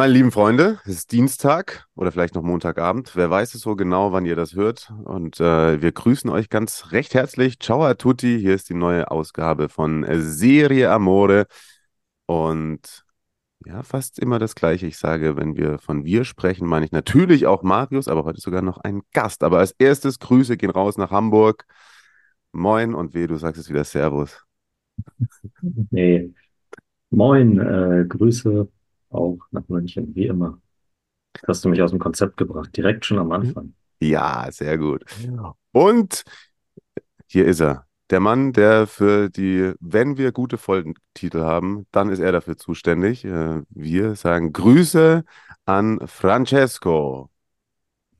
Meine lieben Freunde, es ist Dienstag oder vielleicht noch Montagabend. Wer weiß es so genau, wann ihr das hört. Und äh, wir grüßen euch ganz recht herzlich. Ciao a tutti. Hier ist die neue Ausgabe von Serie Amore. Und ja, fast immer das Gleiche. Ich sage, wenn wir von wir sprechen, meine ich natürlich auch Marius, aber heute sogar noch einen Gast. Aber als erstes Grüße gehen raus nach Hamburg. Moin und weh, du sagst es wieder Servus. Nee. Moin, äh, Grüße auch nach München, wie immer. Hast du mich aus dem Konzept gebracht, direkt schon am Anfang. Ja, sehr gut. Und hier ist er. Der Mann, der für die, wenn wir gute Folgentitel haben, dann ist er dafür zuständig. Äh, Wir sagen Grüße an Francesco.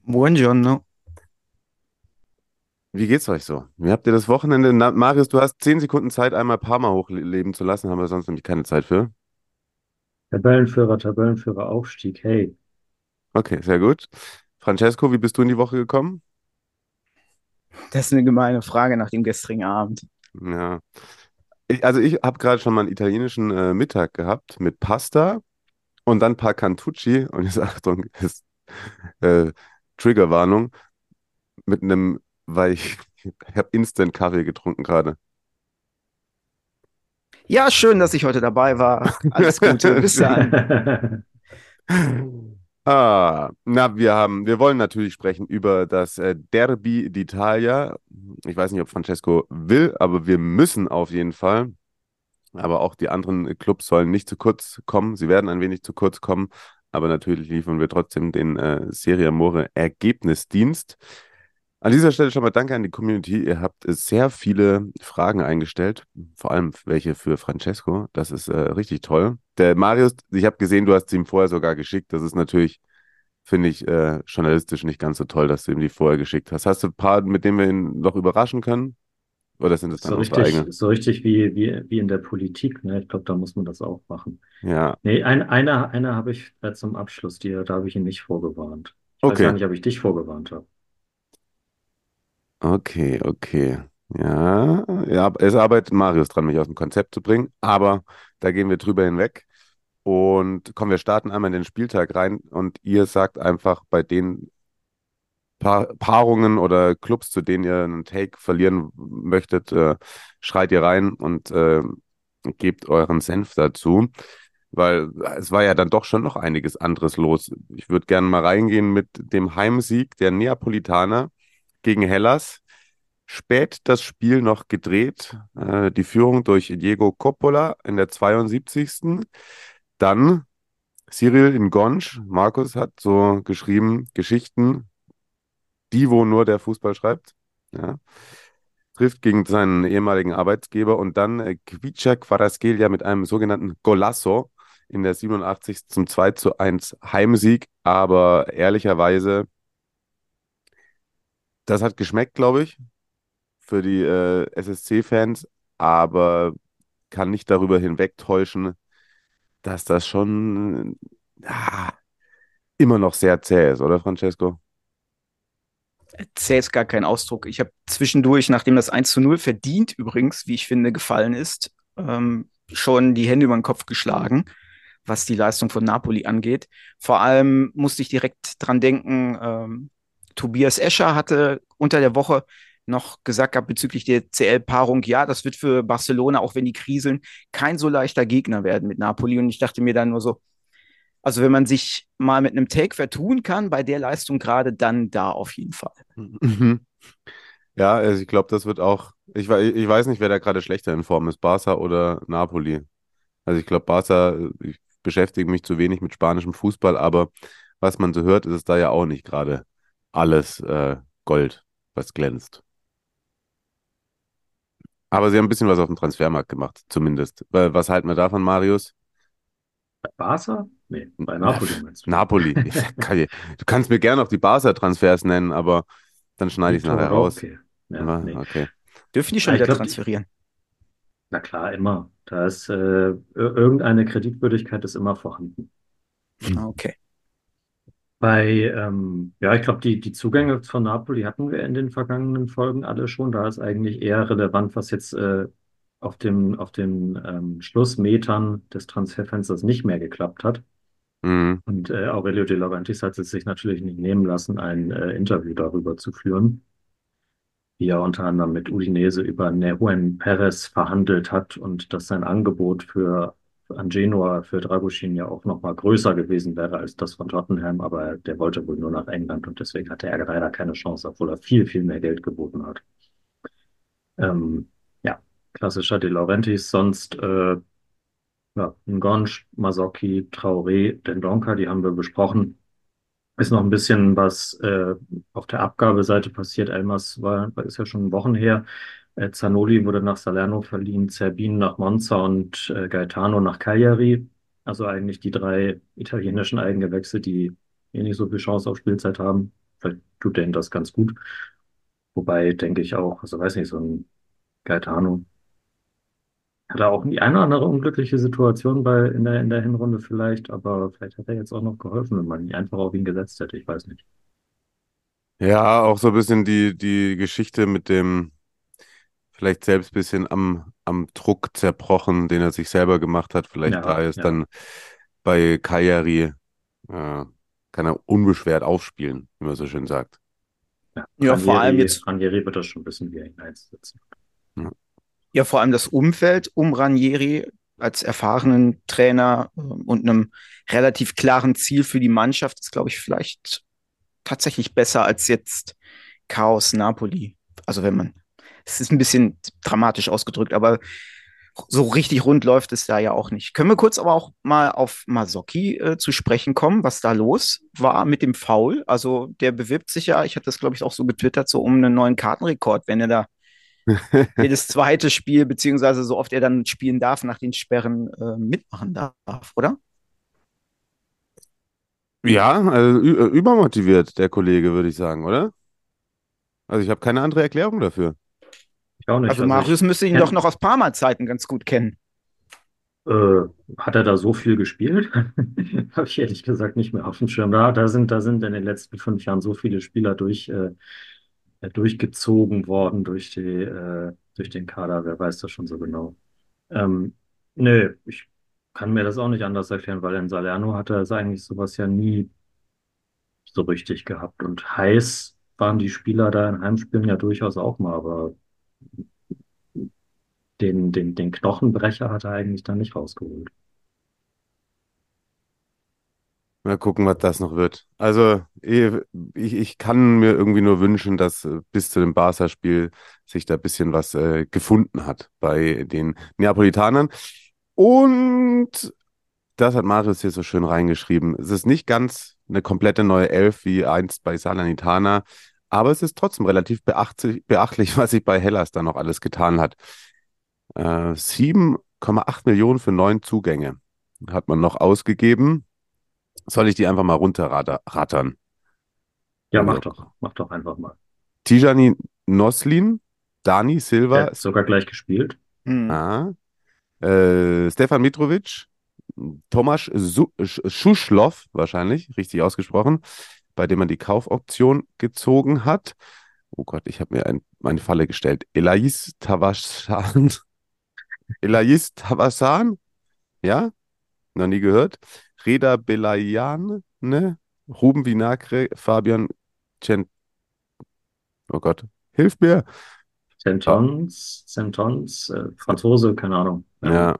Buongiorno. Wie geht's euch so? Wie habt ihr das Wochenende? Na, Marius, du hast zehn Sekunden Zeit, einmal Parma hochleben zu lassen, haben wir sonst nämlich keine Zeit für. Tabellenführer, Tabellenführer, Aufstieg, hey. Okay, sehr gut. Francesco, wie bist du in die Woche gekommen? Das ist eine gemeine Frage nach dem gestrigen Abend. Ja. Ich, also ich habe gerade schon mal einen italienischen äh, Mittag gehabt mit Pasta und dann ein paar Cantucci und jetzt Achtung, ist, äh, Triggerwarnung mit einem, weil ich, ich habe Instant Kaffee getrunken gerade. Ja, schön, dass ich heute dabei war. Alles Gute. Bis dann. Ah, na, wir haben, wir wollen natürlich sprechen über das äh, Derby d'Italia. Ich weiß nicht, ob Francesco will, aber wir müssen auf jeden Fall. Aber auch die anderen Clubs sollen nicht zu kurz kommen. Sie werden ein wenig zu kurz kommen. Aber natürlich liefern wir trotzdem den äh, Serie Amore Ergebnisdienst. An dieser Stelle schon mal danke an die Community. Ihr habt äh, sehr viele Fragen eingestellt, vor allem welche für Francesco. Das ist äh, richtig toll. Der Marius, ich habe gesehen, du hast sie ihm vorher sogar geschickt. Das ist natürlich, finde ich, äh, journalistisch nicht ganz so toll, dass du ihm die vorher geschickt hast. Hast du ein paar, mit denen wir ihn noch überraschen können? Oder sind das dann So richtig, eigenen? so richtig wie, wie, wie in der Politik, ne? Ich glaube, da muss man das auch machen. Ja, Nee, ein, einer, einer habe ich äh, zum Abschluss dir, da habe ich ihn nicht vorgewarnt. Ich weiß Okay. gar nicht, ob ich dich vorgewarnt habe. Okay, okay. Ja, ja, es arbeitet Marius dran, mich aus dem Konzept zu bringen, aber da gehen wir drüber hinweg. Und komm, wir starten einmal in den Spieltag rein und ihr sagt einfach bei den pa Paarungen oder Clubs, zu denen ihr einen Take verlieren möchtet, äh, schreit ihr rein und äh, gebt euren Senf dazu. Weil es war ja dann doch schon noch einiges anderes los. Ich würde gerne mal reingehen mit dem Heimsieg der Neapolitaner gegen Hellas. Spät das Spiel noch gedreht. Äh, die Führung durch Diego Coppola in der 72. Dann Cyril in Gonsch. Markus hat so geschrieben, Geschichten, die, wo nur der Fußball schreibt. Ja. Trifft gegen seinen ehemaligen Arbeitsgeber und dann äh, Kvicha Kvaratskhelia mit einem sogenannten Golasso in der 87. zum 2 zu 1 Heimsieg. Aber ehrlicherweise, das hat geschmeckt, glaube ich, für die äh, SSC-Fans, aber kann nicht darüber hinwegtäuschen, dass das schon ah, immer noch sehr zäh ist, oder Francesco? Zäh ist gar kein Ausdruck. Ich habe zwischendurch, nachdem das 1 zu 0 verdient übrigens, wie ich finde, gefallen ist, ähm, schon die Hände über den Kopf geschlagen, was die Leistung von Napoli angeht. Vor allem musste ich direkt dran denken, ähm, Tobias Escher hatte unter der Woche noch gesagt gehabt bezüglich der CL-Paarung, ja, das wird für Barcelona, auch wenn die kriseln, kein so leichter Gegner werden mit Napoli. Und ich dachte mir dann nur so, also wenn man sich mal mit einem Take vertun kann, bei der Leistung gerade, dann da auf jeden Fall. Mhm. Ja, also ich glaube, das wird auch, ich, ich weiß nicht, wer da gerade schlechter in Form ist, Barca oder Napoli. Also ich glaube, Barca, ich beschäftige mich zu wenig mit spanischem Fußball, aber was man so hört, ist es da ja auch nicht gerade alles äh, Gold, was glänzt. Aber sie haben ein bisschen was auf dem Transfermarkt gemacht, zumindest. Was halten wir davon, Marius? Barca? Nee, bei Napoli meinst du. Napoli. du kannst mir gerne auch die Barca-Transfers nennen, aber dann schneide ich es nachher raus. Okay. Ja, nee. okay. Dürfen die schon Ja, ich wieder glaub, transferieren? Na klar, immer. Da ist äh, ir- irgendeine Kreditwürdigkeit ist immer vorhanden. Ah, Okay. Bei, ähm, ja, ich glaube, die, die Zugänge von Napoli hatten wir in den vergangenen Folgen alle schon. Da ist eigentlich eher relevant, was jetzt äh, auf dem, auf den ähm, Schlussmetern des Transferfensters nicht mehr geklappt hat. Mhm. Und äh, Aurelio De Laurentiis hat es sich natürlich nicht nehmen lassen, ein äh, Interview darüber zu führen, wie er unter anderem mit Udinese über Nehuen Perez verhandelt hat und dass sein Angebot für an Genua für Dragusin ja auch noch mal größer gewesen wäre als das von Tottenham, aber der wollte wohl nur nach England und deswegen hatte er leider keine Chance, obwohl er viel, viel mehr Geld geboten hat. Ähm, ja, klassischer De Laurentiis, sonst äh, ja, Ngonch, Mazzocchi, Traoré, Dendonka, die haben wir besprochen. Ist noch ein bisschen was äh, auf der Abgabeseite passiert. Elmas war, ist ja schon Wochen her. Äh, Zanoli wurde nach Salerno verliehen, Zerbin nach Monza und äh, Gaetano nach Cagliari. Also eigentlich die drei italienischen Eigengewächse, die eh nicht so viel Chance auf Spielzeit haben. Vielleicht tut denen das ganz gut. Wobei, denke ich auch, also weiß nicht, so ein Gaetano hat er auch die eine oder andere unglückliche Situation bei, in der, in der Hinrunde vielleicht, aber vielleicht hat er jetzt auch noch geholfen, wenn man ihn einfach auf ihn gesetzt hätte, ich weiß nicht. Ja, auch so ein bisschen die, die Geschichte mit dem, vielleicht selbst ein bisschen am, am Druck zerbrochen, den er sich selber gemacht hat. Vielleicht Ja, da ist ja. dann bei Cagliari, äh, kann er unbeschwert aufspielen, wie man so schön sagt. Ja, vor allem jetzt- Ranieri wird das schon wissen, wie er ihn einsetzt. Ja, vor allem das Umfeld um Ranieri als erfahrenen Trainer äh, und einem relativ klaren Ziel für die Mannschaft ist, glaube ich, vielleicht tatsächlich besser als jetzt Chaos Napoli. Also wenn man, es ist ein bisschen dramatisch ausgedrückt, aber so richtig rund läuft es da ja auch nicht. Können wir kurz aber auch mal auf Mazzocchi äh, zu sprechen kommen, was da los war mit dem Foul? Also der bewirbt sich ja, ich hatte das glaube ich auch so getwittert, so um einen neuen Kartenrekord, wenn er da jedes zweite Spiel, beziehungsweise so oft er dann spielen darf, nach den Sperren äh, mitmachen darf, oder? Ja, also äh, übermotiviert, der Kollege, würde ich sagen, oder? Also ich habe keine andere Erklärung dafür. Ich auch nicht. Also ich- Marius müsste ihn kenn- doch noch aus Parma-Zeiten ganz gut kennen. Äh, hat er da so viel gespielt? Habe ich ehrlich gesagt nicht mehr auf dem Schirm. Da, da sind, da sind in den letzten fünf Jahren so viele Spieler durch, äh, äh, durchgezogen worden durch die, äh, durch den Kader. Wer weiß das schon so genau? Ähm, nö, ich kann mir das auch nicht anders erklären, weil in Salerno hat er es eigentlich sowas ja nie so richtig gehabt. Und heiß waren die Spieler da in Heimspielen ja durchaus auch mal, aber den, den, den Knochenbrecher hat er eigentlich dann nicht rausgeholt. Mal gucken, was das noch wird. Also ich, ich kann mir irgendwie nur wünschen, dass äh, bis zu dem Barca-Spiel sich da ein bisschen was äh, gefunden hat bei den Neapolitanern. Und das hat Marius hier so schön reingeschrieben. Es ist nicht ganz eine komplette neue Elf wie einst bei Salernitana, aber es ist trotzdem relativ beachtlich, was sich bei Hellas da noch alles getan hat. Äh, 7,8 Millionen für neun Zugänge hat man noch ausgegeben. Soll ich die einfach mal runterrattern? Ja, Also- mach doch, mach doch einfach mal. Tijani Noslin, Dani Silva, hat sogar gleich gespielt. Hm. ah, äh, Stefan Mitrovic, Tomasz Su- Sch- Schuschlow, wahrscheinlich, richtig ausgesprochen, bei dem man die Kaufoption gezogen hat. Oh Gott, ich habe mir ein, eine Falle gestellt. Elais Tavasan. Elais Tavasan? Ja? Noch nie gehört. Reda Belayan, ne? Ruben Vinagre, Fabian Cent. Oh Gott, hilf mir. Centons, Centons, äh, Franzose, keine Ahnung. Ähm, Ja,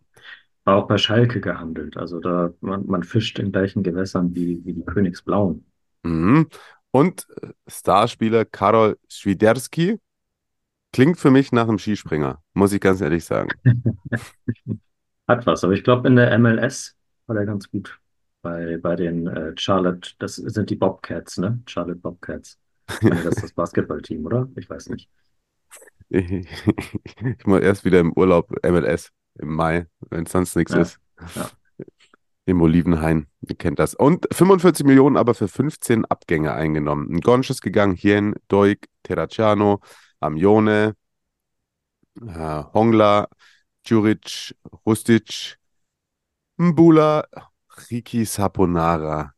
War auch bei Schalke gehandelt. Also da, man, man fischt in gleichen Gewässern wie, wie die Königsblauen. Mhm. Und äh, Starspieler Karol Świderski klingt für mich nach einem Skispringer, muss ich ganz ehrlich sagen. Hat was, aber ich glaube, in der MLS war der ganz gut. Bei, bei den äh, Charlotte, das sind die Bobcats, ne? Charlotte Bobcats. Das ist das Basketballteam, oder? Ich weiß nicht. Ich, ich muss erst wieder im Urlaub MLS im Mai, wenn es sonst nichts Ja, ist. ja. Im Olivenhain, ihr kennt das. Und 45 Millionen aber für 15 Abgänge eingenommen. Ein Gonsch ist gegangen, Hien, Doig, Terracciano, Amione, äh, Hongla, Djuric, Rustic, Mbula, Riki Saponara.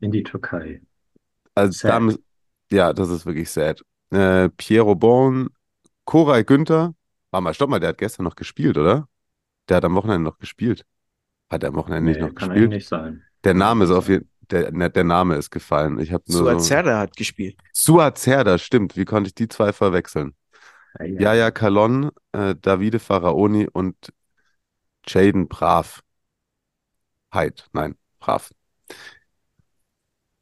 In die Türkei. Also Sad. da mü- ja, das ist wirklich sad. Äh, Piero Bon, Koray Günther. Warte mal, stopp mal, der hat gestern noch gespielt, oder? Der hat am Wochenende noch gespielt. Hat er am Wochenende nicht Nee, noch kann gespielt? eigentlich nicht sein. Der Kann Name ist nicht auf jeden der, ne, der Name ist gefallen. Ich habe nur so. Suazerda hat gespielt. Suazerda, stimmt. Wie konnte ich die zwei verwechseln? Ja, ja. Yaya Kalon, äh, Davide Faraoni und Jaden Brav. Heid, nein, Brav.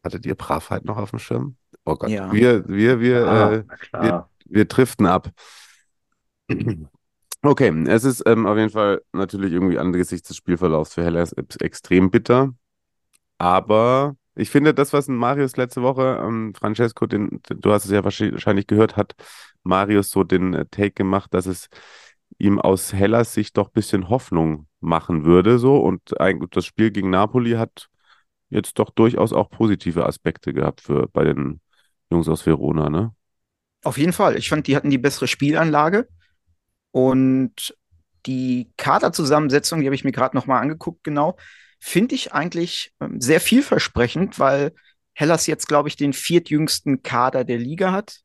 Hattet ihr Bravheit noch auf dem Schirm? Oh Gott, Ja. wir, wir, wir, Ah, äh, klar. wir driften ab. Okay, es ist ähm, auf jeden Fall natürlich irgendwie angesichts des Spielverlaufs für Hellas ex- extrem bitter. Aber ich finde, das, was Marius letzte Woche, ähm, Francesco, den, du hast es ja wahrscheinlich gehört, hat Marius so den äh, Take gemacht, dass es ihm aus Hellas Sicht doch ein bisschen Hoffnung machen würde. So. Und eigentlich das Spiel gegen Napoli hat jetzt doch durchaus auch positive Aspekte gehabt für bei den Jungs aus Verona, ne? Auf jeden Fall. Ich fand, die hatten die bessere Spielanlage und die Kaderzusammensetzung, die habe ich mir gerade noch mal angeguckt, genau, finde ich eigentlich ähm, sehr vielversprechend, weil Hellas jetzt, glaube ich, den viertjüngsten Kader der Liga hat.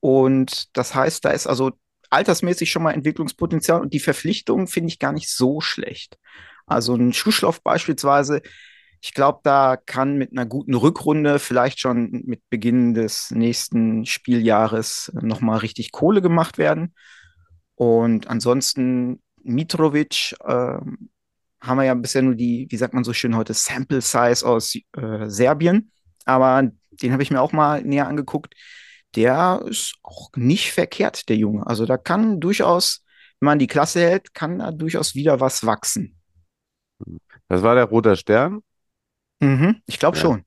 Und das heißt, da ist also altersmäßig schon mal Entwicklungspotenzial und die Verpflichtung finde ich gar nicht so schlecht. Also ein Schuschloff beispielsweise, ich glaube, da kann mit einer guten Rückrunde vielleicht schon mit Beginn des nächsten Spieljahres nochmal richtig Kohle gemacht werden. Und ansonsten Mitrovic ähm, haben wir ja bisher nur die, wie sagt man so schön heute, Sample Size aus äh, Serbien. Aber den habe ich mir auch mal näher angeguckt. Der ist auch nicht verkehrt, der Junge. Also da kann durchaus, wenn man die Klasse hält, kann da durchaus wieder was wachsen. Das war der Roter Stern. Mhm, ich glaube Ja. schon.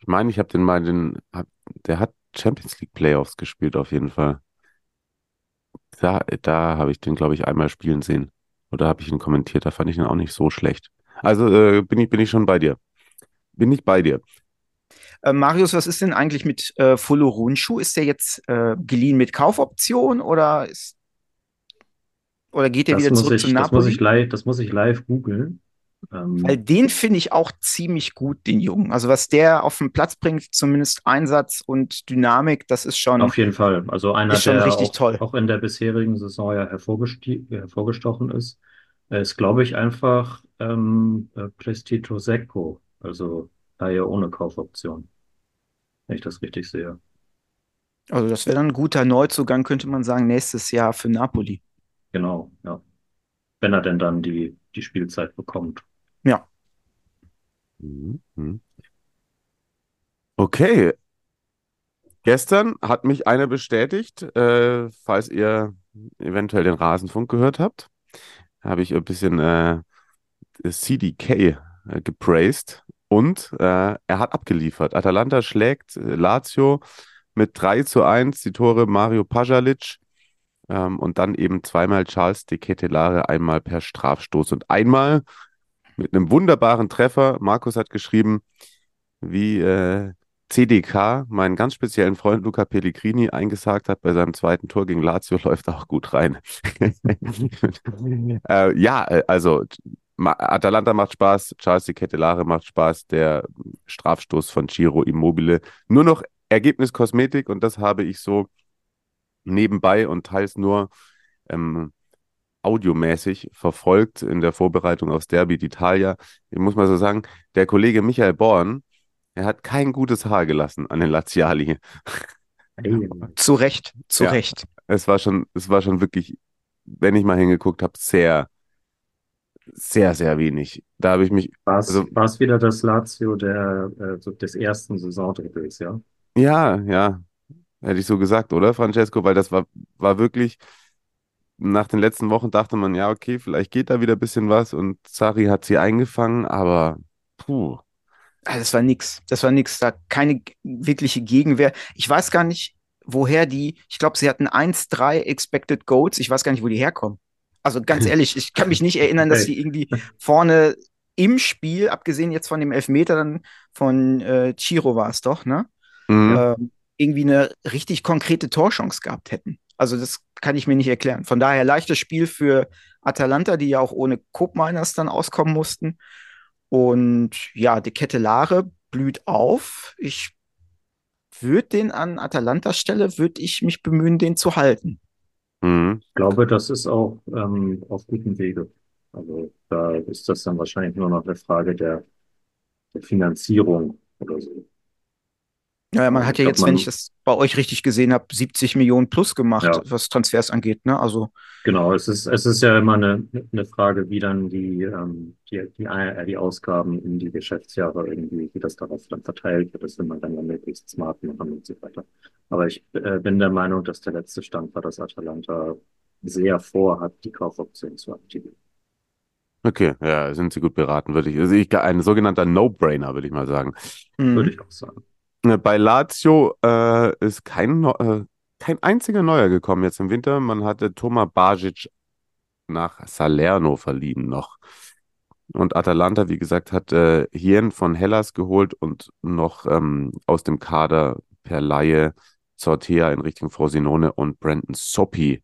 Ich meine, ich habe den mal den, hab, der hat Champions League Playoffs gespielt auf jeden Fall. Da, da habe ich den, glaube ich, einmal spielen sehen. Oder habe ich ihn kommentiert, da fand ich ihn auch nicht so schlecht. Also äh, bin ich, bin ich schon bei dir. Bin ich bei dir. Äh, Marius, was ist denn eigentlich mit äh, Runschu? Ist der jetzt äh, geliehen mit Kaufoption oder ist oder geht der Das wieder zurück ich, zu das muss Napoli? ich live, das muss ich live googeln. Ähm, Weil den finde ich auch ziemlich gut, den Jungen. Also was der auf den Platz bringt, zumindest Einsatz und Dynamik, das ist schon. Auf jeden Fall. Also einer, der richtig auch, toll. auch in der bisherigen Saison ja hervorgesti hervorgestochen ist. Ist, glaube ich, einfach ähm, äh, Prestito Secco, also Laie ohne Kaufoption, wenn ich das richtig sehe. Also das wäre dann ein guter Neuzugang, könnte man sagen, nächstes Jahr für Napoli. Genau, ja. Wenn er denn dann die, die Spielzeit bekommt. Ja. Mhm. mhm. Okay. Gestern hat mich einer bestätigt, äh, falls ihr eventuell den Rasenfunk gehört habt, habe ich ein bisschen äh, CDK äh, gepraised und äh, er hat abgeliefert. Atalanta schlägt äh, Lazio mit 3 zu 1, die Tore Mario Pajalic ähm, und dann eben zweimal Charles de Ketelare, einmal per Strafstoß und einmal mit einem wunderbaren Treffer. Markus hat geschrieben, wie äh, CDK, meinen ganz speziellen Freund Luca Pellegrini, eingesagt hat bei seinem zweiten Tor gegen Lazio, läuft auch gut rein. äh, ja, äh, also Atalanta macht Spaß, Charles de Ketelare macht Spaß, der Strafstoß von Ciro Immobile. Nur noch Ergebniskosmetik und das habe ich so nebenbei und teils nur ähm, audiomäßig verfolgt in der Vorbereitung aufs Derby d'Italia. Ich muss mal so sagen, der Kollege Michael Born, er hat kein gutes Haar gelassen an den Laziali. Zu Recht, zu Ja. Recht. Es war schon, es war schon wirklich, wenn ich mal hingeguckt habe, sehr, sehr, sehr wenig. Da habe ich mich, War es Also- war es wieder das Lazio der, äh, des ersten Saisondrittels, ja? ja, ja, hätte ich so gesagt, oder, Francesco? Weil das war, war wirklich, nach den letzten Wochen dachte man, ja, okay, vielleicht geht da wieder ein bisschen was und Sari hat sie eingefangen, aber puh. Ah, Das war nix. Das war nix. Da keine wirkliche Gegenwehr. Ich weiß gar nicht, woher die, ich glaube, sie hatten 1-3 Expected Goals. Ich weiß gar nicht, wo die herkommen. Also ganz ehrlich, ich kann mich nicht erinnern, dass die irgendwie vorne im Spiel, abgesehen jetzt von dem Elfmeter dann von äh, Chiro war es doch, ne? Mhm. Äh, irgendwie eine richtig konkrete Torchance gehabt hätten. Also das kann ich mir nicht erklären. Von daher leichtes Spiel für Atalanta, die ja auch ohne Koopminers dann auskommen mussten. Und ja, die Kette Lare blüht auf. Ich würde den an Atalantas Stelle, würde ich mich bemühen, den zu halten. Mhm. Ich glaube, das ist auch ähm, auf gutem Wege. Also da ist das dann wahrscheinlich nur noch eine Frage der, der Finanzierung oder so. Ja, man hat ja jetzt, wenn ich das bei euch richtig gesehen habe, 70 Millionen plus gemacht, Ja. was Transfers angeht. Ne? Also Genau, es ist, es ist ja immer eine, eine Frage, wie dann die, ähm, die, die, äh, die Ausgaben in die Geschäftsjahre irgendwie, wie das darauf dann verteilt wird. Das will man dann ja möglichst smart machen und so weiter. Aber ich äh, bin der Meinung, dass der letzte Stand war, dass Atalanta sehr vorhat, die Kaufoption zu aktivieren. Okay, ja, sind sie gut beraten, würde ich. Also ich ein sogenannter No-Brainer, würde ich mal sagen. hm. Würde ich auch sagen. Äh, Bei Lazio äh, ist kein, äh, kein einziger Neuer gekommen jetzt im Winter. Man hatte Toma Bajic nach Salerno verliehen noch. Und Atalanta, wie gesagt, hat äh, Hien von Hellas geholt und noch ähm, aus dem Kader per Laie Sortea in Richtung Frosinone und Brandon Soppi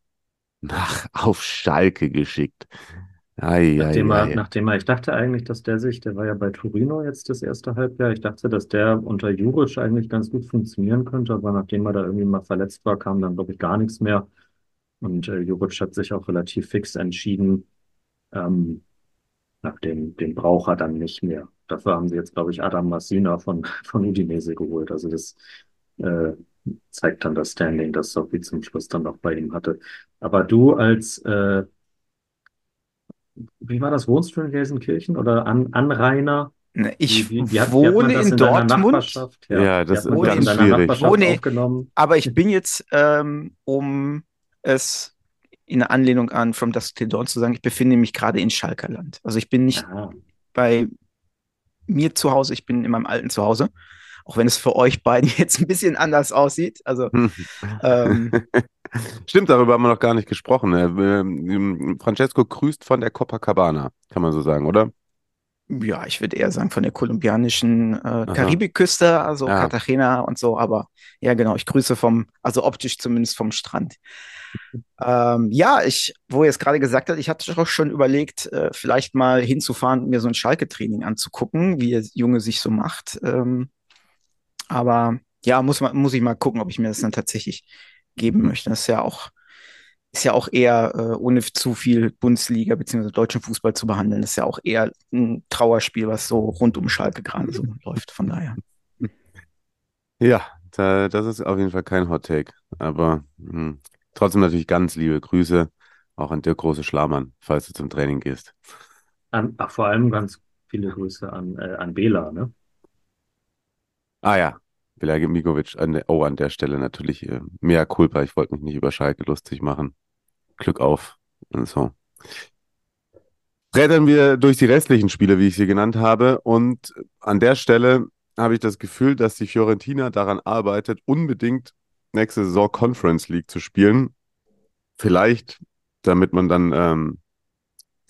nach auf Schalke geschickt. Ei, Nachdem ei, er, ei. nachdem er, ich dachte eigentlich, dass der sich, der war ja bei Torino jetzt das erste Halbjahr, ich dachte, dass der unter Juric eigentlich ganz gut funktionieren könnte, aber nachdem er da irgendwie mal verletzt war, kam dann, glaube ich, gar nichts mehr. Und äh, Juric hat sich auch relativ fix entschieden, ähm, nach dem, den braucht er dann nicht mehr. Dafür haben sie jetzt, glaube ich, Adam Massina von, von Udinese geholt. Also das äh, zeigt dann das Standing, das Sophie zum Schluss dann noch bei ihm hatte. Aber du als äh, wie war das? Wohnst du in Gelsenkirchen oder An Anrainer? Ne, Ich Wie- wie- wie wohne in Dortmund? Ja, wie das ist ganz schwierig. Nachbarschaft Wohne- aufgenommen? aber ich bin jetzt, ähm, um es in Anlehnung an From Dusk Till Dawn zu sagen, ich befinde mich gerade in Schalkerland. Also ich bin nicht Aha. bei mir zu Hause, ich bin in meinem alten Zuhause, auch wenn es für euch beiden jetzt ein bisschen anders aussieht. Also ähm, Stimmt, darüber haben wir noch gar nicht gesprochen. Äh, ähm, Francesco grüßt von der Copacabana, kann man so sagen, oder? ja, ich würde eher sagen von der kolumbianischen äh, Karibikküste, also Ah. Cartagena und so, aber ja, genau, ich grüße vom, also optisch zumindest vom Strand. Ähm, ja, ich, wo ihr es gerade gesagt habt, ich hatte doch schon überlegt, äh, vielleicht mal hinzufahren und mir so ein Schalke-Training anzugucken, wie der Junge sich so macht. Ähm, aber ja, muss man, muss ich mal gucken, ob ich mir das dann tatsächlich geben möchte. Das ist ja auch, ist ja auch eher, äh, ohne zu viel Bundesliga bzw. deutschen Fußball zu behandeln, ist ja auch eher ein Trauerspiel, was so rund um Schalke gerade so läuft. Von daher. Ja, da, das ist auf jeden Fall kein Hot Take. Aber mh, trotzdem natürlich ganz liebe Grüße auch an Dirk Große Schlamann, falls du zum Training gehst. An, ach, vor allem ganz viele Grüße an, äh, an Bela, ne? Ah ja, Belage Mikovic, an der, oh, an der Stelle natürlich äh, mea culpa. Ich wollte mich nicht über Schalke lustig machen. Glück auf und so. Brettern wir durch die restlichen Spiele, wie ich sie genannt habe. Und an der Stelle habe ich das Gefühl, dass die Fiorentina daran arbeitet, unbedingt nächste Saison Conference League zu spielen. Vielleicht, damit man dann ähm,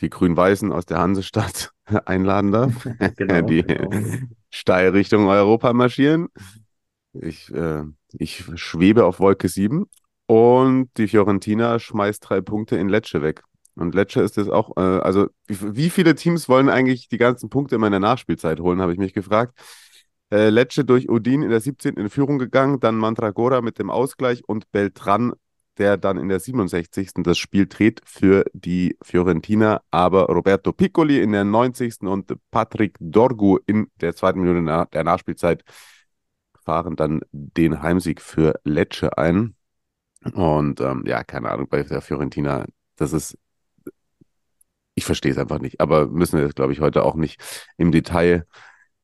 die Grün-Weißen aus der Hansestadt einladen darf, Genau, die genau. steil Richtung Europa marschieren. Ich, äh, ich schwebe auf Wolke 7 und die Fiorentina schmeißt drei Punkte in Lecce weg. Und Lecce ist es auch, äh, also wie, viele Teams wollen eigentlich die ganzen Punkte in der Nachspielzeit holen, habe ich mich gefragt. Äh, Lecce durch Udin in der 17. in Führung gegangen, dann Mandragora mit dem Ausgleich und Beltran, der dann in der 67. das Spiel dreht für die Fiorentina, aber Roberto Piccoli in der 90. und Patrick Dorgu in der zweiten Minute der Nachspielzeit fahren dann den Heimsieg für Lecce ein. Und ähm, ja, keine Ahnung, bei der Fiorentina, das ist, ich verstehe es einfach nicht, aber müssen wir das, glaube ich, heute auch nicht im Detail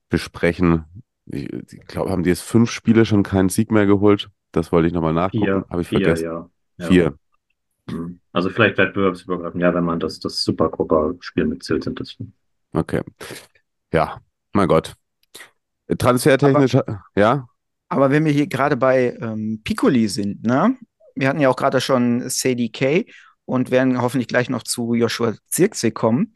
besprechen. Ich, ich glaube, haben die jetzt fünf Spiele schon keinen Sieg mehr geholt? Das wollte ich nochmal nachgucken. Habe ich vier, vergessen. ja. Ja. Vier. Mhm. Also vielleicht wettbewerbsübergreifend, ja, wenn man das, das Supercopa-Spiel mitzählt, sind das. Okay. Ja, mein Gott. Transfertechnisch, ja? Aber wenn wir hier gerade bei ähm, Piccoli sind, ne? Wir hatten ja auch gerade schon Sadie Kay und werden hoffentlich gleich noch zu Joshua Zirkzee kommen.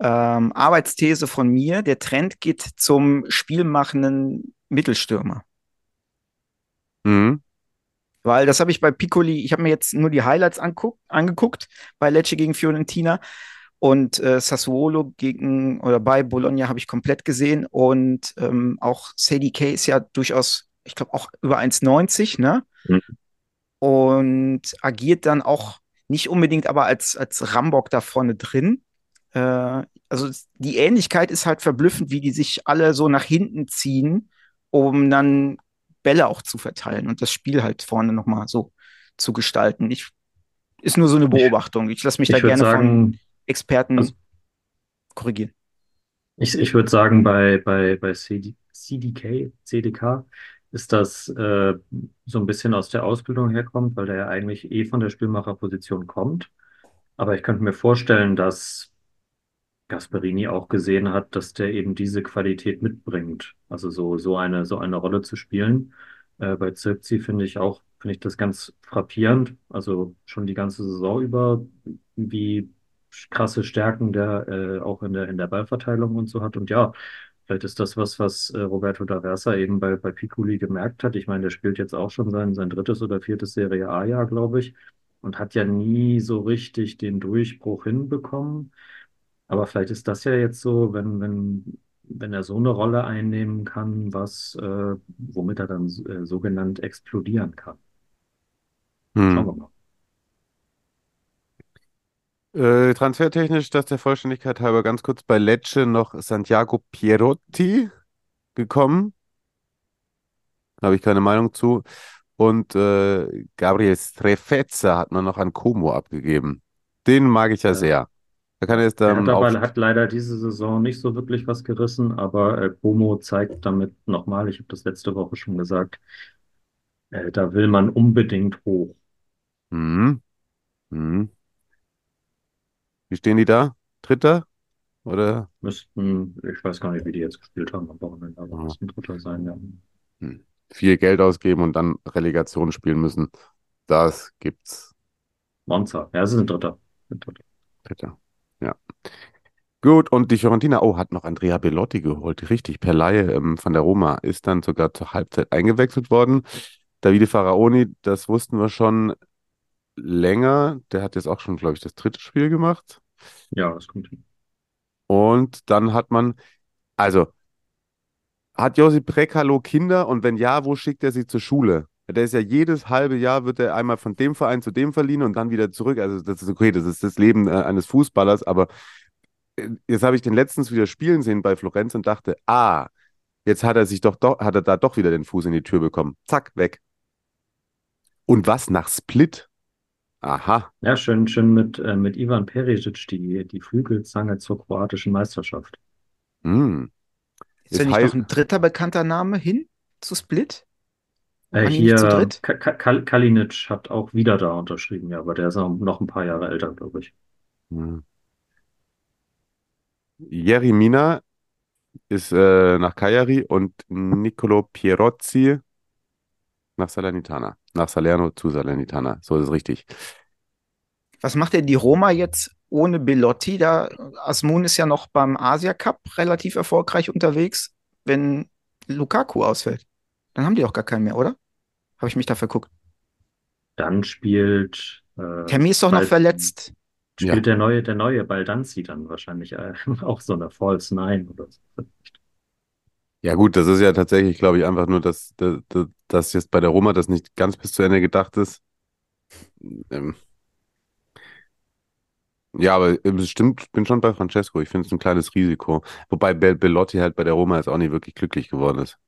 Ähm, Arbeitsthese von mir, der Trend geht zum spielmachenden Mittelstürmer. Mhm. Weil das habe ich bei Piccoli, ich habe mir jetzt nur die Highlights anguck, angeguckt bei Lecce gegen Fiorentina und äh, Sassuolo gegen oder bei Bologna habe ich komplett gesehen und ähm, auch Sadie Kay ist ja durchaus, ich glaube auch über 1,90, ne? Mhm. Und agiert dann auch nicht unbedingt aber als, als Rambock da vorne drin. Äh, also die Ähnlichkeit ist halt verblüffend, wie die sich alle so nach hinten ziehen, um dann Bälle auch zu verteilen und das Spiel halt vorne nochmal so zu gestalten. Ich, ist nur so eine Beobachtung. Ich lasse mich Ich da gerne von sagen, Experten also- korrigieren. Ich, ich würde sagen, bei, bei, bei CD, CDK, CDK ist das äh, so ein bisschen aus der Ausbildung herkommt, weil der ja eigentlich eh von der Spielmacherposition kommt. Aber ich könnte mir vorstellen, dass Gasperini auch gesehen hat, dass der eben diese Qualität mitbringt. Also so, so eine, so eine Rolle zu spielen. Äh, bei Zirkzee finde ich auch, finde ich das ganz frappierend. Also schon die ganze Saison über, wie krasse Stärken der äh, auch in der, in der Ballverteilung und so hat. Und ja, vielleicht ist das was, was äh, Roberto da Versa eben bei, bei Piccoli gemerkt hat. Ich meine, der spielt jetzt auch schon sein, sein drittes oder viertes Serie A-Jahr, glaube ich, und hat ja nie so richtig den Durchbruch hinbekommen. Aber vielleicht ist das ja jetzt so, wenn, wenn, wenn er so eine Rolle einnehmen kann, was, äh, womit er dann äh, sogenannt explodieren kann. Schauen wir Hm. mal. Äh, transfertechnisch, das der Vollständigkeit halber ganz kurz bei Lecce noch Santiago Pierotti gekommen. Habe ich keine Meinung zu. Und äh, Gabriel Strefezza hat man noch an Como abgegeben. Den mag ich ja Ja. sehr. Da kann er jetzt hat ähm, aber auf. hat leider diese Saison nicht so wirklich was gerissen, aber äh, Como zeigt damit nochmal, ich habe das letzte Woche schon gesagt, äh, da will man unbedingt hoch. Hm, hm. Wie stehen die da? Dritter? Oder? Müssten, ich weiß gar nicht, wie die jetzt gespielt haben am Wochenende, aber Ja. müssten Dritter sein, ja. Hm. Viel Geld ausgeben und dann Relegation spielen müssen. Das gibt's. Monza, ja, es ist ein Dritter. Ein Dritter. Dritter. Ja. Gut, und die Fiorentina, oh, hat noch Andrea Bellotti geholt. Richtig, per Laie ähm, von der Roma. Ist dann sogar zur Halbzeit eingewechselt worden. Davide Faraoni, das wussten wir schon länger. Der hat jetzt auch schon, glaube ich, das dritte Spiel gemacht. Ja, das kommt hin. Und dann hat man, also, hat Josip Brekalo Kinder und wenn ja, wo schickt er sie zur Schule? Der ist ja jedes halbe Jahr wird er einmal von dem Verein zu dem verliehen und dann wieder zurück. Also das ist okay, das ist das Leben äh, eines Fußballers, aber äh, jetzt habe ich den letztens wieder spielen sehen bei Florenz und dachte, ah, jetzt hat er sich doch, doch hat er da doch wieder den Fuß in die Tür bekommen. Zack, weg. Und was nach Split? Aha. Ja, schön, schön mit, äh, mit Ivan Perisic, die, die Flügelzange zur kroatischen Meisterschaft. Hm. Ist ja nicht noch ein dritter bekannter Name hin zu Split? Äh, hier, Kalinic hat auch wieder da unterschrieben, ja, aber der ist auch noch ein paar Jahre älter, glaube ich. Hm. Jeri Mina ist äh, nach Cagliari und Nicolo Pierozzi nach Salernitana. Nach Salerno zu Salernitana. So ist es richtig. Was macht denn die Roma jetzt ohne Belotti? Da Asmun ist ja noch beim Asia Cup relativ erfolgreich unterwegs, wenn Lukaku ausfällt. Dann haben die auch gar keinen mehr, oder? Habe ich mich da verguckt. Dann spielt, äh, Termi ist doch noch verletzt. Ja. spielt der neue, der neue Baldanzi dann wahrscheinlich äh, auch so eine False Nine oder so. Ja gut, das ist ja tatsächlich, glaube ich, einfach nur, dass, dass, dass jetzt bei der Roma das nicht ganz bis zu Ende gedacht ist. Ähm, ja, aber es stimmt, ich bin schon bei Francesco. Ich finde es ein kleines Risiko. Wobei Be Bellotti halt bei der Roma jetzt auch nicht wirklich glücklich geworden ist.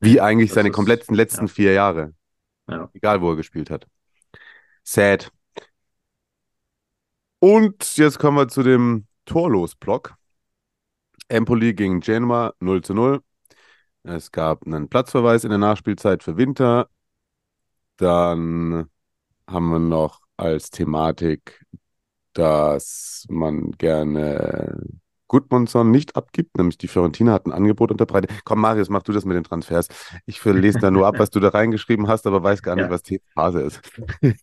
Wie eigentlich Das seine ist- kompletten letzten ja. vier Jahre. Ja. Egal, wo er gespielt hat. Sad. Und jetzt kommen wir zu dem Torlos-Block. Empoli gegen Genua 0 zu 0. Es gab einen Platzverweis in der Nachspielzeit für Winter. Dann haben wir noch als Thematik, dass man gerne Gudmundsson nicht abgibt, nämlich die Fiorentina hat ein Angebot unterbreitet. Komm, Marius, mach du das mit den Transfers. Ich lese da nur ab, was du da reingeschrieben hast, aber weiß gar nicht, Ja. was die Phase ist.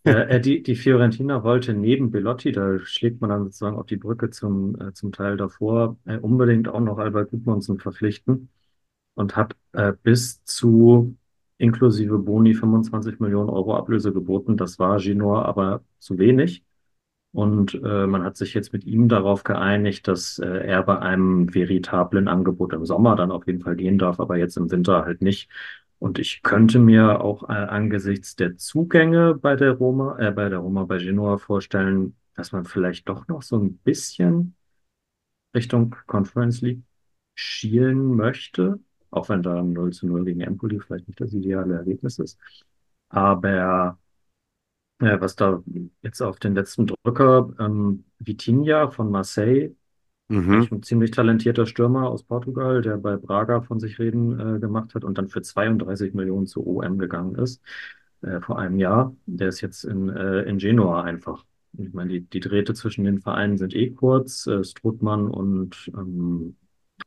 Äh, äh, die, die Fiorentina wollte neben Belotti, da schlägt man dann sozusagen auf die Brücke zum, äh, zum Teil davor, äh, unbedingt auch noch Albert Gudmundsson verpflichten und hat äh, bis zu inklusive Boni 25 Millionen Euro Ablöse geboten. Das war Ginor aber zu wenig. Und äh, man hat sich jetzt mit ihm darauf geeinigt, dass äh, er bei einem veritablen Angebot im Sommer dann auf jeden Fall gehen darf, aber jetzt im Winter halt nicht. Und ich könnte mir auch äh, angesichts der Zugänge bei der Roma, äh, bei der Roma, bei Genoa vorstellen, dass man vielleicht doch noch so ein bisschen Richtung Conference League schielen möchte, auch wenn da ein 0 zu 0 gegen Empoli vielleicht nicht das ideale Ergebnis ist. Aber äh, was da jetzt auf den letzten Drücker, ähm, Vitinha von Marseille, Mhm. ein ziemlich talentierter Stürmer aus Portugal, der bei Braga von sich reden äh, gemacht hat und dann für 32 Millionen zu OM gegangen ist, äh, vor einem Jahr. Der ist jetzt in, äh, in Genua einfach. Ich meine, die, die Drähte zwischen den Vereinen sind eh kurz. Äh, Struthmann und, ähm,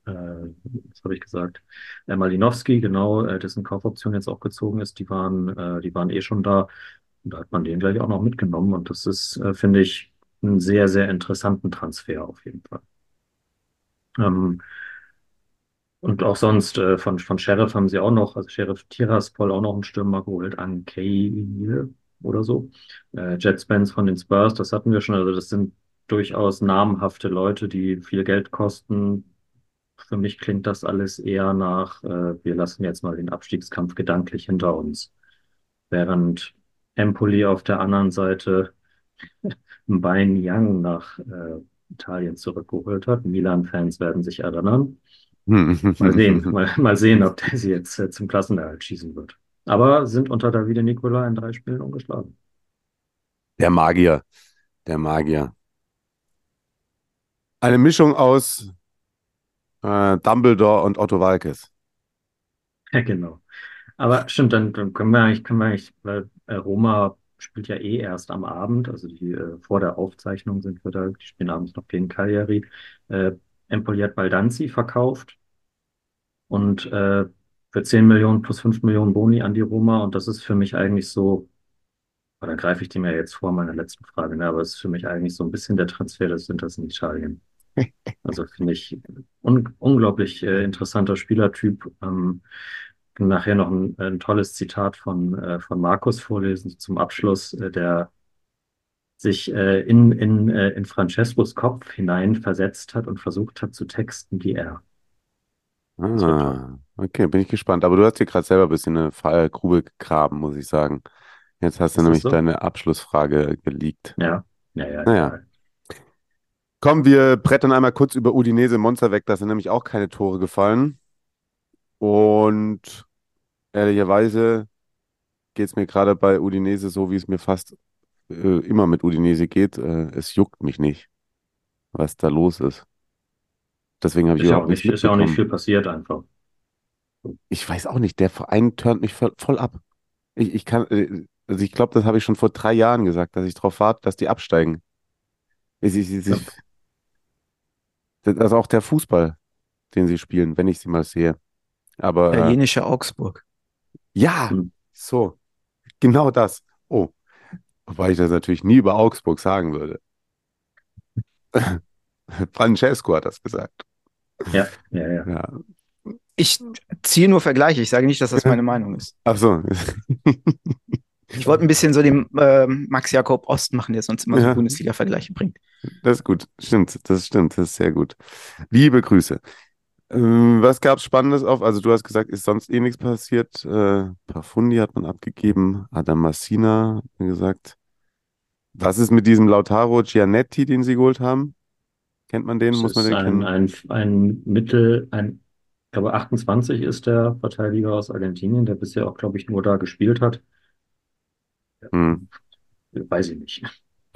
äh, was habe ich gesagt, äh, Malinowski, genau, äh, dessen Kaufoption jetzt auch gezogen ist, die waren, die waren eh schon da. Und da hat man den gleich auch noch mitgenommen. Und das ist, äh, finde ich, einen sehr, sehr interessanten Transfer auf jeden Fall. Ähm, und auch sonst äh, von, von Sheriff haben sie auch noch, also Sheriff Tiraspol auch noch einen Stürmer geholt, Ankei oder so. Äh, Jet Spence von den Spurs, das hatten wir schon. Also das sind durchaus namhafte Leute, die viel Geld kosten. Für mich klingt das alles eher nach, äh, wir lassen jetzt mal den Abstiegskampf gedanklich hinter uns. Während Empoli auf der anderen Seite Bein Young nach äh, Italien zurückgeholt hat. Milan-Fans werden sich erinnern. Mal sehen, mal, mal sehen, ob der sie jetzt äh, zum Klassenerhalt schießen wird. Aber sind unter Davide Nicola in drei Spielen ungeschlagen. Der Magier. Der Magier. Eine Mischung aus äh, Dumbledore und Otto Walkes. Ja, genau. Aber stimmt, dann, dann können wir eigentlich, können wir eigentlich, weil Roma spielt ja eh erst am Abend, also die äh, vor der Aufzeichnung sind wir da, die spielen abends noch gegen Cagliari. Äh, Empoli hat Baldanzi verkauft und äh, für 10 Millionen plus 5 Millionen Boni an die Roma und das ist für mich eigentlich so, oder greife ich dem ja jetzt vor meiner letzten Frage, ne, aber es ist für mich eigentlich so ein bisschen der Transfer des Winters in Italien. Also finde ich un unglaublich äh, interessanter Spielertyp. Ähm, nachher noch ein, ein tolles Zitat von, äh, von Markus vorlesen zum Abschluss, äh, der sich äh, in, in, äh, in Francescos Kopf hinein versetzt hat und versucht hat zu texten wie er. Ah, okay, bin ich gespannt. Aber du hast dir gerade selber ein bisschen eine Fallgrube gegraben, muss ich sagen. Jetzt hast du nämlich so? deine Abschlussfrage geleakt. Ja, ja, ja. Naja. egal. Komm, wir brettern einmal kurz über Udinese Monza weg. Da sind nämlich auch keine Tore gefallen. Und ehrlicherweise geht es mir gerade bei Udinese so, wie es mir fast äh, immer mit Udinese geht. Äh, es juckt mich nicht, was da los ist. Deswegen habe ich ja auch nicht, ist ja auch nicht viel passiert einfach. Ich weiß auch nicht, der Verein turnt mich voll, voll ab. Ich, ich kann, äh, also ich glaube, das habe ich schon vor drei Jahren gesagt, dass ich darauf warte, dass die absteigen. Ich, ich, ich, ich, das ist auch der Fußball, den sie spielen, wenn ich sie mal sehe. Aber äh, Italienische Augsburg. ja, Hm. so, genau das. Oh, wobei ich das natürlich nie über Augsburg sagen würde. Francesco hat das gesagt. Ja, ja, ja. Ja. Ich ziehe nur Vergleiche. Ich sage nicht, dass das meine Meinung ist. Ach so. Ich wollte ein bisschen so den ähm, Max Jakob Ost machen, der sonst immer so Ja. Bundesliga-Vergleiche bringt. Das ist gut. Stimmt, das stimmt. Das ist sehr gut. Liebe Grüße. Ähm, was gab es Spannendes auf? Also, du hast gesagt, ist sonst eh nichts passiert. Äh, Pafundi hat man abgegeben. Adam Massina hat man gesagt. Was ist mit diesem Lautaro Gianetti, den sie geholt haben? Kennt man den? Das Muss man ist den ein, kennen? ein, ein Mittel, ein, ich glaube 28 ist der Verteidiger aus Argentinien, der bisher auch, glaube ich, nur da gespielt hat. Hm, Weiß ich nicht.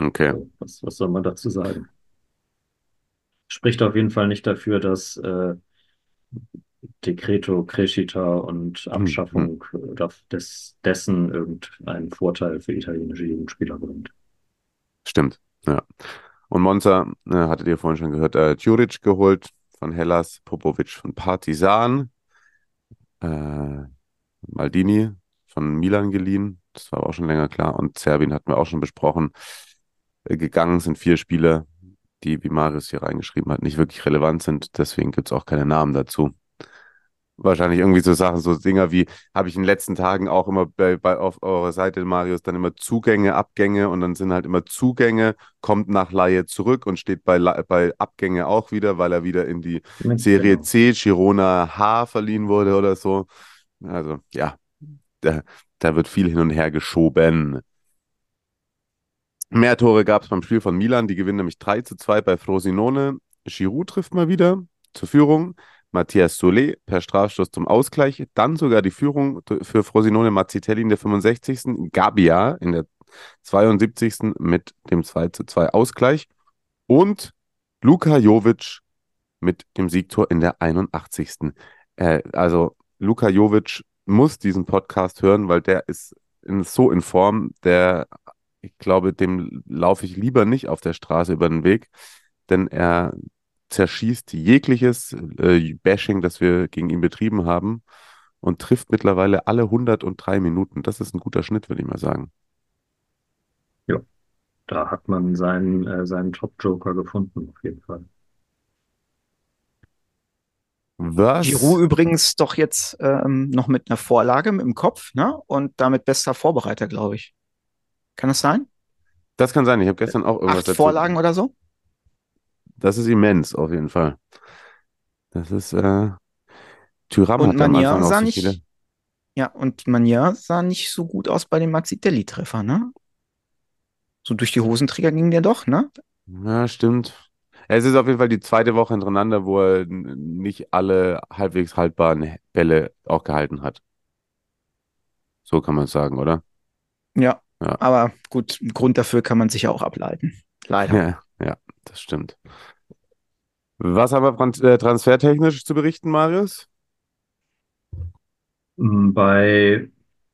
okay. Was, was soll man dazu sagen? Spricht auf jeden Fall nicht dafür, dass äh, Decreto Crescita und Abschaffung äh, des, dessen irgendeinen Vorteil für italienische Jugendspieler bringt. Stimmt. Ja. Und Monza, äh, hattet ihr vorhin schon gehört, äh, Djuric geholt. von Hellas, Popovic von Partizan, äh, Maldini von Milan geliehen, das war aber auch schon länger klar, und Serbien hatten wir auch schon besprochen. Äh, gegangen sind vier Spieler, die, wie Marius hier reingeschrieben hat, nicht wirklich relevant sind, deswegen gibt es auch keine Namen dazu wahrscheinlich irgendwie so Sachen, so Dinger wie, habe ich in den letzten Tagen auch immer bei, bei auf eurer Seite, Marius, dann immer Zugänge, Abgänge und dann sind halt immer Zugänge, kommt nach Laie zurück und steht bei, bei Abgänge auch wieder, weil er wieder in die Serie genau. C, Girona H verliehen wurde oder so. Also ja, da, da wird viel hin und her geschoben. Mehr Tore gab es beim Spiel von Milan, die gewinnen nämlich 3 zu 2 bei Frosinone. Giroud trifft mal wieder zur Führung. Matthias Solé per Strafstoß zum Ausgleich. Dann sogar die Führung für Frosinone Mazzitelli in der 65. Gabia in der 72. mit dem 2 zu 2 Ausgleich. Und Luka Jovic mit dem Siegtor in der 81. Äh, also Luka Jovic muss diesen Podcast hören, weil der ist in, so in Form, der, ich glaube, dem laufe ich lieber nicht auf der Straße über den Weg, denn er zerschießt jegliches äh, Bashing, das wir gegen ihn betrieben haben und trifft mittlerweile alle 103 Minuten. Das ist ein guter Schnitt, würde ich mal sagen. Ja, da hat man seinen, äh, seinen Top-Joker gefunden, auf jeden Fall. Was? Giroud übrigens doch jetzt ähm, noch mit einer Vorlage im Kopf, ne? Und damit bester Vorbereiter, glaube ich. Kann das sein? Das kann sein. Ich habe gestern auch irgendwas Acht dazu. Vorlagen oder so? Das ist immens, auf jeden Fall. Das ist, äh, Tyram und hat am Anfang so nicht, viele. Ja, und Mania sah nicht so gut aus bei dem Maxi-Delli-Treffer, ne? So durch die Hosenträger ging der doch, ne? Ja, stimmt. Es ist auf jeden Fall die zweite Woche hintereinander, wo er nicht alle halbwegs haltbaren Bälle auch gehalten hat. So kann man es sagen, oder? Ja, ja. aber gut, Grund dafür kann man sich ja auch ableiten. Leider. Ja, ja das stimmt. Was haben wir äh, transfertechnisch zu berichten, Marius? Mm, bei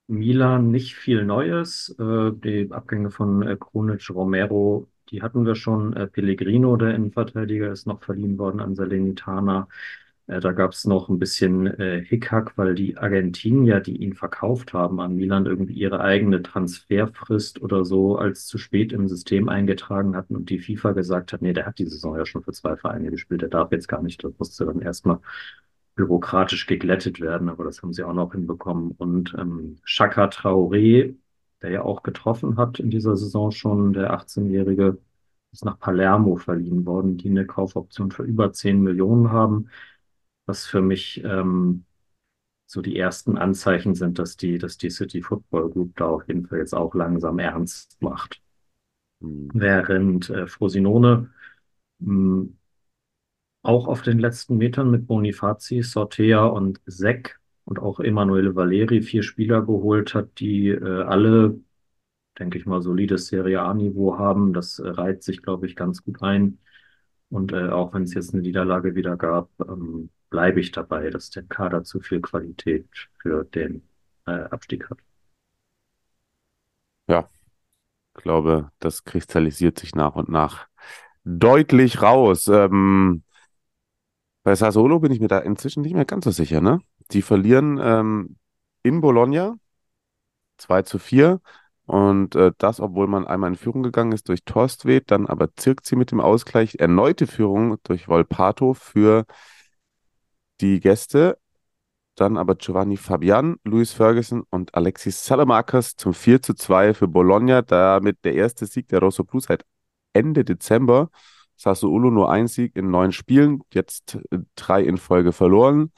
Milan nicht viel Neues. Äh, die Abgänge von äh, Krunic, Romero, die hatten wir schon. Pellegrino, der Innenverteidiger, ist noch verliehen worden an Salernitana. Äh, da gab es noch ein bisschen äh, Hickhack, weil die Argentinier, die ihn verkauft haben an Milan, irgendwie ihre eigene Transferfrist oder so als zu spät im System eingetragen hatten und die FIFA gesagt hat, nee, der hat die Saison ja schon für zwei Vereine gespielt, der darf jetzt gar nicht, das musste dann erstmal bürokratisch geglättet werden, aber das haben sie auch noch hinbekommen. Und ähm, Chaka Traoré, der ja auch getroffen hat in dieser Saison schon, der 18-Jährige, ist nach Palermo verliehen worden, die eine Kaufoption für über 10 Millionen haben was für mich ähm, so die ersten Anzeichen sind, dass die, dass die City Football Group da auf jeden Fall jetzt auch langsam ernst macht. Mhm. Während äh, Frosinone mh, hm, auch auf den letzten Metern mit Bonifazi, Sortea und Seck und auch Emanuele Valeri vier Spieler geholt hat, die äh, alle, denke ich mal, solides Serie A-Niveau haben. Das äh, reiht sich, glaube ich, ganz gut ein. Und äh, auch wenn es jetzt eine Niederlage wieder gab, ähm, bleibe ich dabei, dass der Kader zu viel Qualität für den äh, Abstieg hat. Ja, ich glaube, das kristallisiert sich nach und nach deutlich raus. Ähm, bei Sassuolo bin ich mir da inzwischen nicht mehr ganz so sicher. Ne? Die verlieren ähm, in Bologna 2 zu 4 und äh, das, obwohl man einmal in Führung gegangen ist durch Torstvedt, dann aber zirkt sie mit dem Ausgleich. Erneute Führung durch Volpato für die Gäste. Dann aber Giovanni Fabian, Luis Ferguson und Alexis Salamakers zum 4 zu 2 für Bologna. Damit der erste Sieg der Rosso Plus seit Ende Dezember. Sassuolo nur ein Sieg in neun Spielen, jetzt äh, drei in Folge verloren.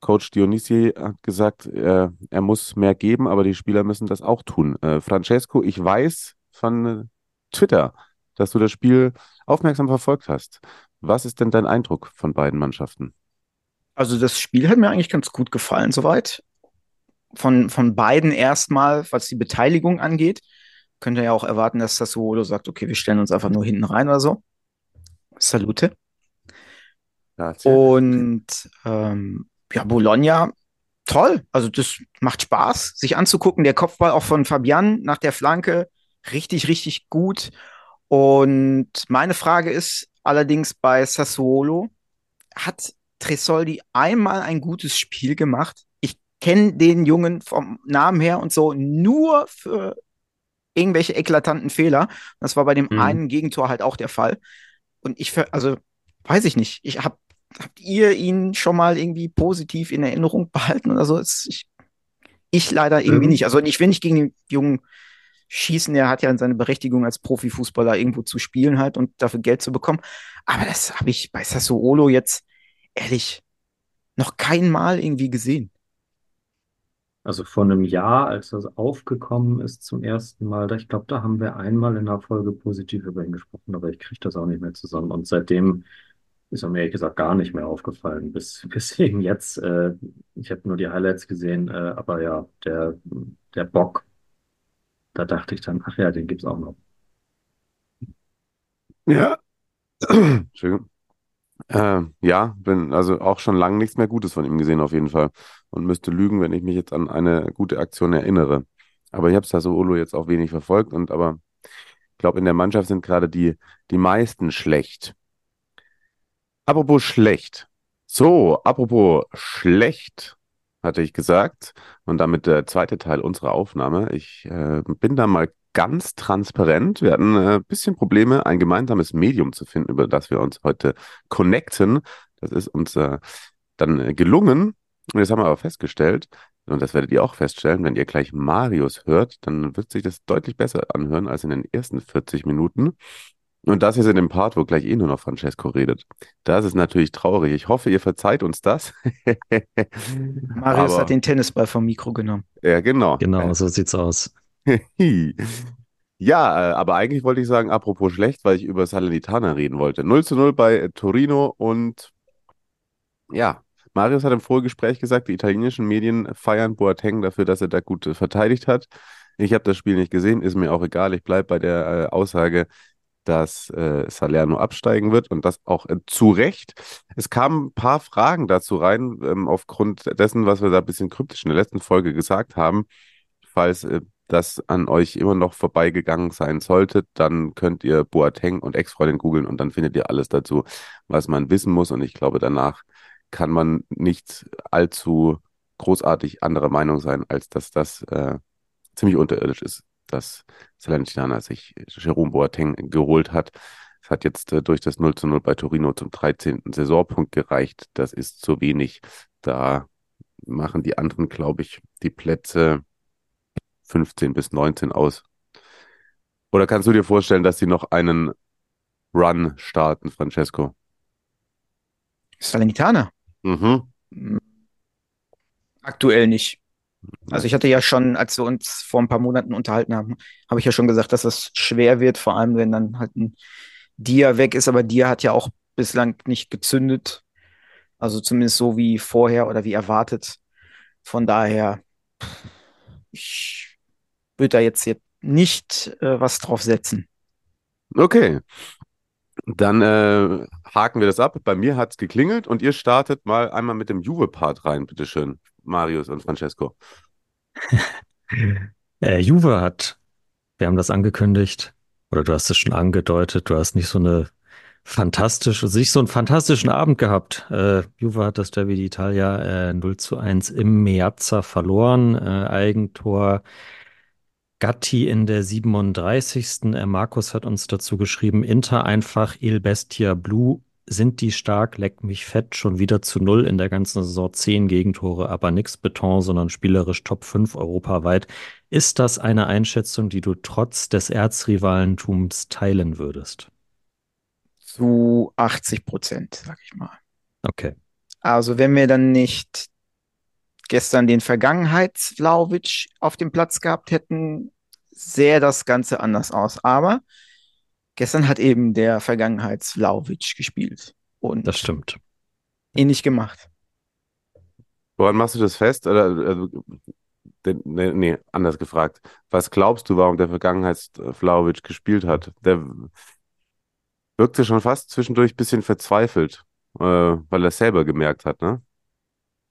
Coach Dionisi hat gesagt, äh, er muss mehr geben, aber die Spieler müssen das auch tun. Äh, Francesco, ich weiß von äh, Twitter, dass du das Spiel aufmerksam verfolgt hast. Was ist denn dein Eindruck von beiden Mannschaften? Also das Spiel hat mir eigentlich ganz gut gefallen soweit. Von, von beiden erstmal, was die Beteiligung angeht. Könnte ja auch erwarten, dass das Sassuolo sagt, okay, wir stellen uns einfach nur hinten rein oder so. Salute. Ja, Und ähm, ja, Bologna, toll. Also das macht Spaß, sich anzugucken. Der Kopfball auch von Fabian nach der Flanke, richtig, richtig gut. Und meine Frage ist allerdings bei Sassuolo, hat Tresoldi einmal ein gutes Spiel gemacht. Ich kenne den Jungen vom Namen her und so nur für irgendwelche eklatanten Fehler. Das war bei dem Mhm. einen Gegentor halt auch der Fall. Und ich, also weiß ich nicht. Ich hab, habt ihr ihn schon mal irgendwie positiv in Erinnerung behalten oder so? Ich, ich leider irgendwie Ähm. nicht. Also ich will nicht gegen den Jungen schießen. Er hat ja seine Berechtigung als Profifußballer irgendwo zu spielen halt und dafür Geld zu bekommen. Aber das habe ich bei Sassuolo jetzt ehrlich noch kein Mal irgendwie gesehen. Also vor einem Jahr, als das aufgekommen ist zum ersten Mal, da, ich glaube, da haben wir einmal in der Folge positiv über ihn gesprochen, aber ich kriege das auch nicht mehr zusammen. Und seitdem ist er mir ehrlich gesagt gar nicht mehr aufgefallen. Bis, bis eben jetzt, äh, ich habe nur die Highlights gesehen, äh, aber ja, der, der Bock, da dachte ich dann, ach ja, den gibt's auch noch. Ja. Entschuldigung. Äh, ja, bin also auch schon lange nichts mehr Gutes von ihm gesehen, auf jeden Fall. Und müsste lügen, wenn ich mich jetzt an eine gute Aktion erinnere. Aber ich habe Sassuolo jetzt auch wenig verfolgt und aber ich glaube, in der Mannschaft sind gerade die, die meisten schlecht. Apropos schlecht. So, apropos schlecht, hatte ich gesagt. Und damit der zweite Teil unserer Aufnahme. Ich äh, bin da mal ganz transparent. Wir hatten äh, ein bisschen Probleme, ein gemeinsames Medium zu finden, über das wir uns heute connecten. Das ist uns äh, dann äh, gelungen. Und jetzt haben wir aber festgestellt, und das werdet ihr auch feststellen, wenn ihr gleich Marius hört, dann wird sich das deutlich besser anhören als in den ersten 40 Minuten. Und das ist in dem Part, wo gleich eh nur noch Francesco redet. Das ist natürlich traurig. Ich hoffe, ihr verzeiht uns das. Marius Aber- hat den Tennisball vom Mikro genommen. Ja, genau. Genau, so sieht's aus. Ja, äh, aber eigentlich wollte ich sagen, apropos schlecht, weil ich über Salernitana reden wollte. 0 zu 0 bei äh, Torino und ja, Marius hat im Vorgespräch gesagt, die italienischen Medien feiern Boateng dafür, dass er da gut äh, verteidigt hat. Ich habe das Spiel nicht gesehen, ist mir auch egal. Ich bleibe bei der äh, Aussage, dass äh, Salerno absteigen wird und das auch äh, zu Recht. Es kamen ein paar Fragen dazu rein, ähm, aufgrund dessen, was wir da ein bisschen kryptisch in der letzten Folge gesagt haben. Falls das an euch immer noch vorbeigegangen sein sollte, dann könnt ihr Boateng und Ex-Freundin googeln und dann findet ihr alles dazu, was man wissen muss. Und ich glaube, danach kann man nicht allzu großartig anderer Meinung sein, als dass das äh, ziemlich unterirdisch ist, dass Salernitana sich Jerome Boateng geholt hat. Es hat jetzt äh, durch das 0 zu 0 bei Torino zum 13. Saisonpunkt gereicht. Das ist zu wenig. Da machen die anderen, glaube ich, die Plätze 15 bis 19 aus. Oder kannst du dir vorstellen, dass sie noch einen Run starten, Francesco? Salernitana. Mhm. Aktuell nicht. Also ich hatte ja schon, als wir uns vor ein paar Monaten unterhalten haben, habe ich ja schon gesagt, dass das schwer wird, vor allem wenn dann halt ein Dia weg ist, aber Dia hat ja auch bislang nicht gezündet. Also zumindest so wie vorher oder wie erwartet. Von daher, ich würde da jetzt, jetzt nicht äh, was drauf setzen. Okay. Dann äh, haken wir das ab. Bei mir hat es geklingelt und ihr startet mal einmal mit dem Juve-Part rein, bitteschön, Marius und Francesco. Äh, Juve hat, wir haben das angekündigt, oder du hast es schon angedeutet, du hast nicht so eine fantastische, nicht so einen fantastischen Abend gehabt. Äh, Juve hat das Derby d'Italia äh, 0 zu 1 im Meazza verloren. Äh, Eigentor Gatti in der 37. Äh, Markus hat uns dazu geschrieben, Inter einfach Il Bestia Blue. Sind die stark, leck mich fett, schon wieder zu null in der ganzen Saison, zehn Gegentore, aber nix Beton, sondern spielerisch Top 5 europaweit. Ist das eine Einschätzung, die du trotz des Erzrivalentums teilen würdest? Zu 80 Prozent, sag ich mal. Okay. Also wenn wir dann nicht gestern den Vergangenheits-Vlahovic auf dem Platz gehabt hätten, sähe das Ganze anders aus. Aber gestern hat eben der Vergangenheits-Vlahovic gespielt und Das stimmt. ähnlich gemacht. Woran machst du das fest? Oder, den- nee, nee, anders gefragt. Was glaubst du, warum der Vergangenheits-Vlahovic gespielt hat? Der wirkte schon fast zwischendurch ein bisschen verzweifelt, äh, weil er es selber gemerkt hat, ne?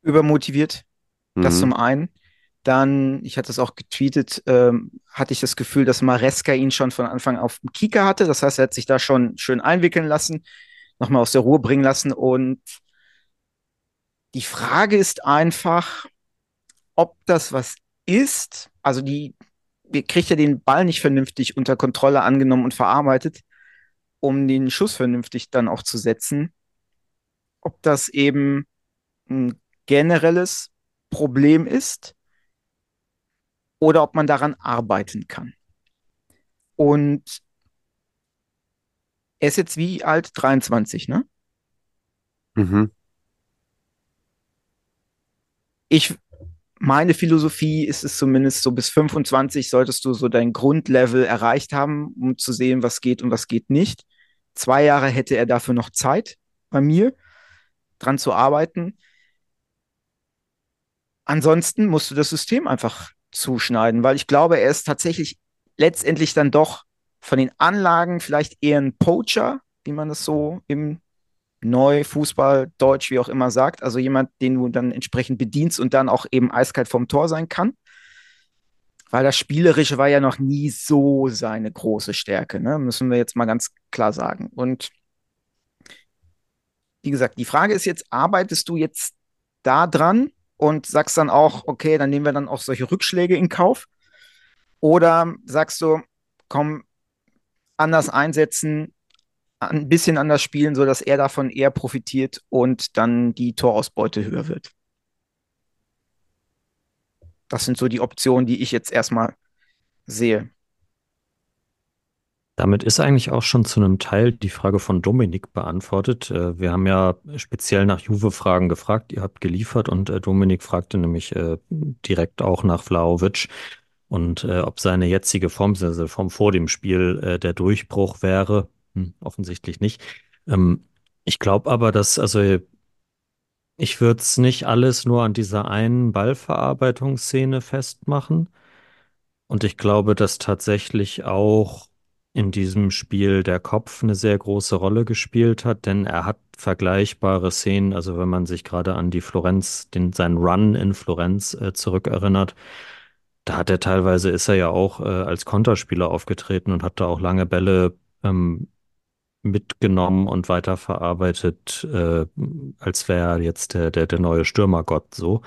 Übermotiviert, das Mhm. zum einen. Dann, ich hatte es auch getweetet, ähm, hatte ich das Gefühl, dass Maresca ihn schon von Anfang auf dem Kieker hatte. Das heißt, er hat sich da schon schön einwickeln lassen, nochmal aus der Ruhe bringen lassen und Die Frage ist einfach, ob das was ist. Also die, kriegt ja den Ball nicht vernünftig unter Kontrolle angenommen und verarbeitet, um den Schuss vernünftig dann auch zu setzen. Ob das eben ein generelles Problem ist oder ob man daran arbeiten kann. Und er ist jetzt wie alt? 23, ne? Mhm. Ich, meine Philosophie ist es zumindest so bis 25 solltest du so dein Grundlevel erreicht haben, um zu sehen, was geht und was geht nicht. Zwei Jahre hätte er dafür noch Zeit bei mir, dran zu arbeiten. Ansonsten musst du das System einfach zuschneiden, weil ich glaube, er ist tatsächlich letztendlich dann doch von den Anlagen vielleicht eher ein Poacher, wie man das so im Neu-Fußball, Deutsch, wie auch immer sagt. Also jemand, den du dann entsprechend bedienst und dann auch eben eiskalt vom Tor sein kann. Weil das Spielerische war ja noch nie so seine große Stärke, ne? müssen wir jetzt mal ganz klar sagen. Und wie gesagt, die Frage ist jetzt, arbeitest du jetzt da dran und sagst dann auch, okay, dann nehmen wir dann auch solche Rückschläge in Kauf? Oder sagst du, komm, anders einsetzen, ein bisschen anders spielen, sodass er davon eher profitiert und dann die Torausbeute höher wird? Das sind so die Optionen, die ich jetzt erstmal sehe. Damit ist eigentlich auch schon zu einem Teil die Frage von Dominik beantwortet. Äh, wir haben ja speziell nach Juve-Fragen gefragt, ihr habt geliefert und äh, Dominik fragte nämlich äh, direkt auch nach Vlaovic und ob seine jetzige Form, also Form vor dem Spiel, der Durchbruch wäre. Hm, offensichtlich nicht. Ähm, ich glaube aber, dass, also ich würde es nicht alles nur an dieser einen Ballverarbeitungsszene festmachen. Und ich glaube, dass tatsächlich auch in diesem Spiel der Kopf eine sehr große Rolle gespielt hat, denn er hat vergleichbare Szenen, also wenn man sich gerade an die Florenz, den, seinen Run in Florenz äh, zurückerinnert, da hat er teilweise, ist er ja auch äh, als Konterspieler aufgetreten und hat da auch lange Bälle ähm, mitgenommen und weiterverarbeitet, äh, als wäre er jetzt der, der, der neue Stürmergott so.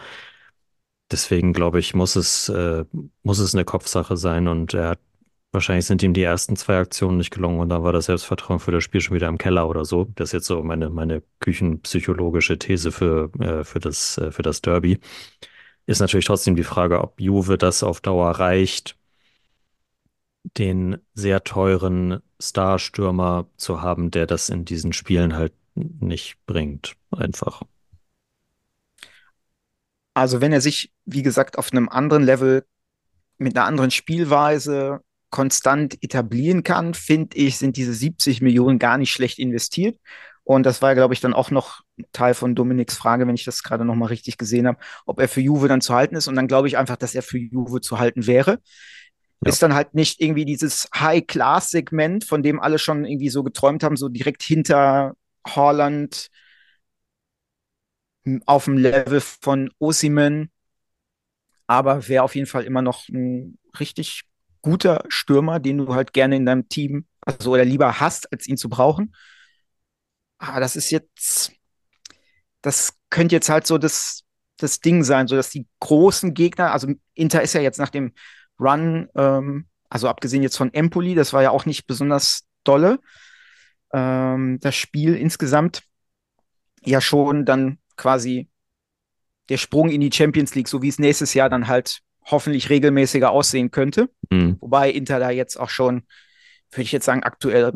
Deswegen glaube ich, muss es, äh, muss es eine Kopfsache sein und er hat Wahrscheinlich sind ihm die ersten zwei Aktionen nicht gelungen und dann war das Selbstvertrauen für das Spiel schon wieder im Keller oder so. Das ist jetzt so meine, meine küchenpsychologische These für, äh, für, das, äh, für das Derby. Ist natürlich trotzdem die Frage, ob Juve das auf Dauer reicht, den sehr teuren Starstürmer zu haben, der das in diesen Spielen halt nicht bringt. Einfach. Also wenn er sich, wie gesagt, auf einem anderen Level mit einer anderen Spielweise konstant etablieren kann, finde ich, sind diese 70 Millionen gar nicht schlecht investiert. Und das war, glaube ich, dann auch noch Teil von Dominiks Frage, wenn ich das gerade noch mal richtig gesehen habe, ob er für Juve dann zu halten ist. Und dann glaube ich einfach, dass er für Juve zu halten wäre. Ja. Ist dann halt nicht irgendwie dieses High-Class-Segment, von dem alle schon irgendwie so geträumt haben, so direkt hinter Holland auf dem Level von Osimen. Aber wäre auf jeden Fall immer noch ein richtig guter Stürmer, den du halt gerne in deinem Team, also oder lieber hast, als ihn zu brauchen. Aber das ist jetzt, das könnte jetzt halt so das, das Ding sein, so dass die großen Gegner, also Inter ist ja jetzt nach dem Run, ähm, also abgesehen jetzt von Empoli, das war ja auch nicht besonders dolle, ähm, das Spiel insgesamt ja schon dann quasi der Sprung in die Champions League, so wie es nächstes Jahr dann halt hoffentlich regelmäßiger aussehen könnte. Mhm. Wobei Inter da jetzt auch schon, würde ich jetzt sagen, aktuell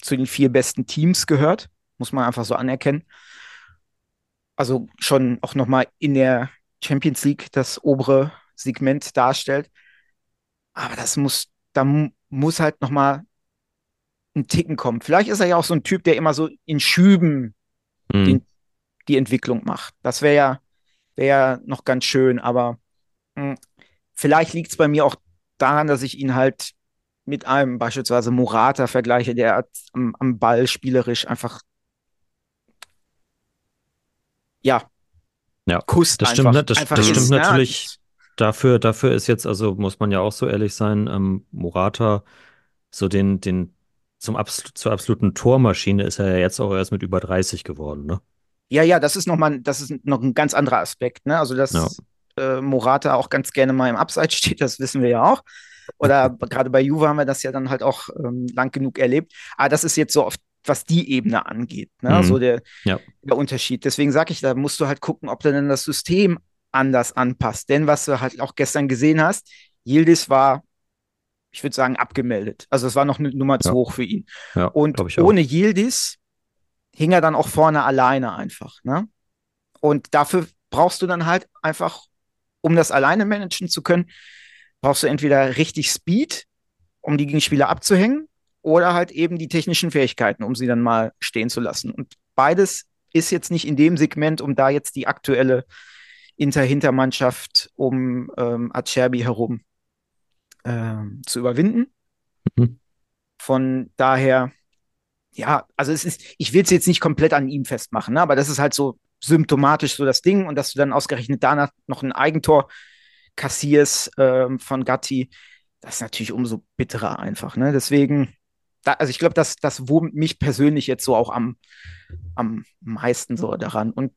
zu den vier besten Teams gehört. Muss man einfach so anerkennen. Also schon auch nochmal in der Champions League das obere Segment darstellt. Aber das muss, da muss halt nochmal ein Ticken kommen. Vielleicht ist er ja auch so ein Typ, der immer so in Schüben mhm. den, die Entwicklung macht. Das wäre ja, wär ja noch ganz schön, aber mh, hm, Vielleicht liegt es bei mir auch daran, dass ich ihn halt mit einem beispielsweise Morata vergleiche, der am, am Ball spielerisch einfach ja, ja, Kusst das stimmt, einfach, das, einfach das stimmt ist, ne? natürlich. Dafür, dafür ist jetzt, also muss man ja auch so ehrlich sein, ähm, Morata so den, den zum absol zur absoluten Tormaschine ist er ja jetzt auch erst mit über 30 geworden, ne? Ja, ja, das ist nochmal, das ist noch ein ganz anderer Aspekt, ne? Also, dass Ja. Äh, Morata auch ganz gerne mal im Abseits steht, das wissen wir ja auch. Oder gerade bei Juve haben wir das ja dann halt auch ähm, lang genug erlebt. Aber das ist jetzt so oft, was die Ebene angeht, ne? Mhm. So der, Ja. der Unterschied. Deswegen sage ich, da musst du halt gucken, ob du denn das System anders anpasst. Denn was du halt auch gestern gesehen hast, Yildiz war, ich würde sagen, abgemeldet. Also es war noch eine Nummer zu Ja. hoch für ihn. Ja, Und ohne Yildiz hing er dann auch vorne alleine einfach. Ne? Und dafür brauchst du dann halt einfach, um das alleine managen zu können, brauchst du entweder richtig Speed, um die Gegenspieler abzuhängen, oder halt eben die technischen Fähigkeiten, um sie dann mal stehen zu lassen. Und beides ist jetzt nicht in dem Segment, um da jetzt die aktuelle Inter-Hintermannschaft um ähm, Acerbi herum ähm, zu überwinden. Mhm. Von daher, ja, also es ist, ich will es jetzt nicht komplett an ihm festmachen, ne? aber das ist halt so symptomatisch so das Ding und dass du dann ausgerechnet danach noch ein Eigentor kassierst ähm, von Gatti, das ist natürlich umso bitterer einfach. Ne? Deswegen, da, also ich glaube, das, das wurmt mich persönlich jetzt so auch am, am meisten so daran. Und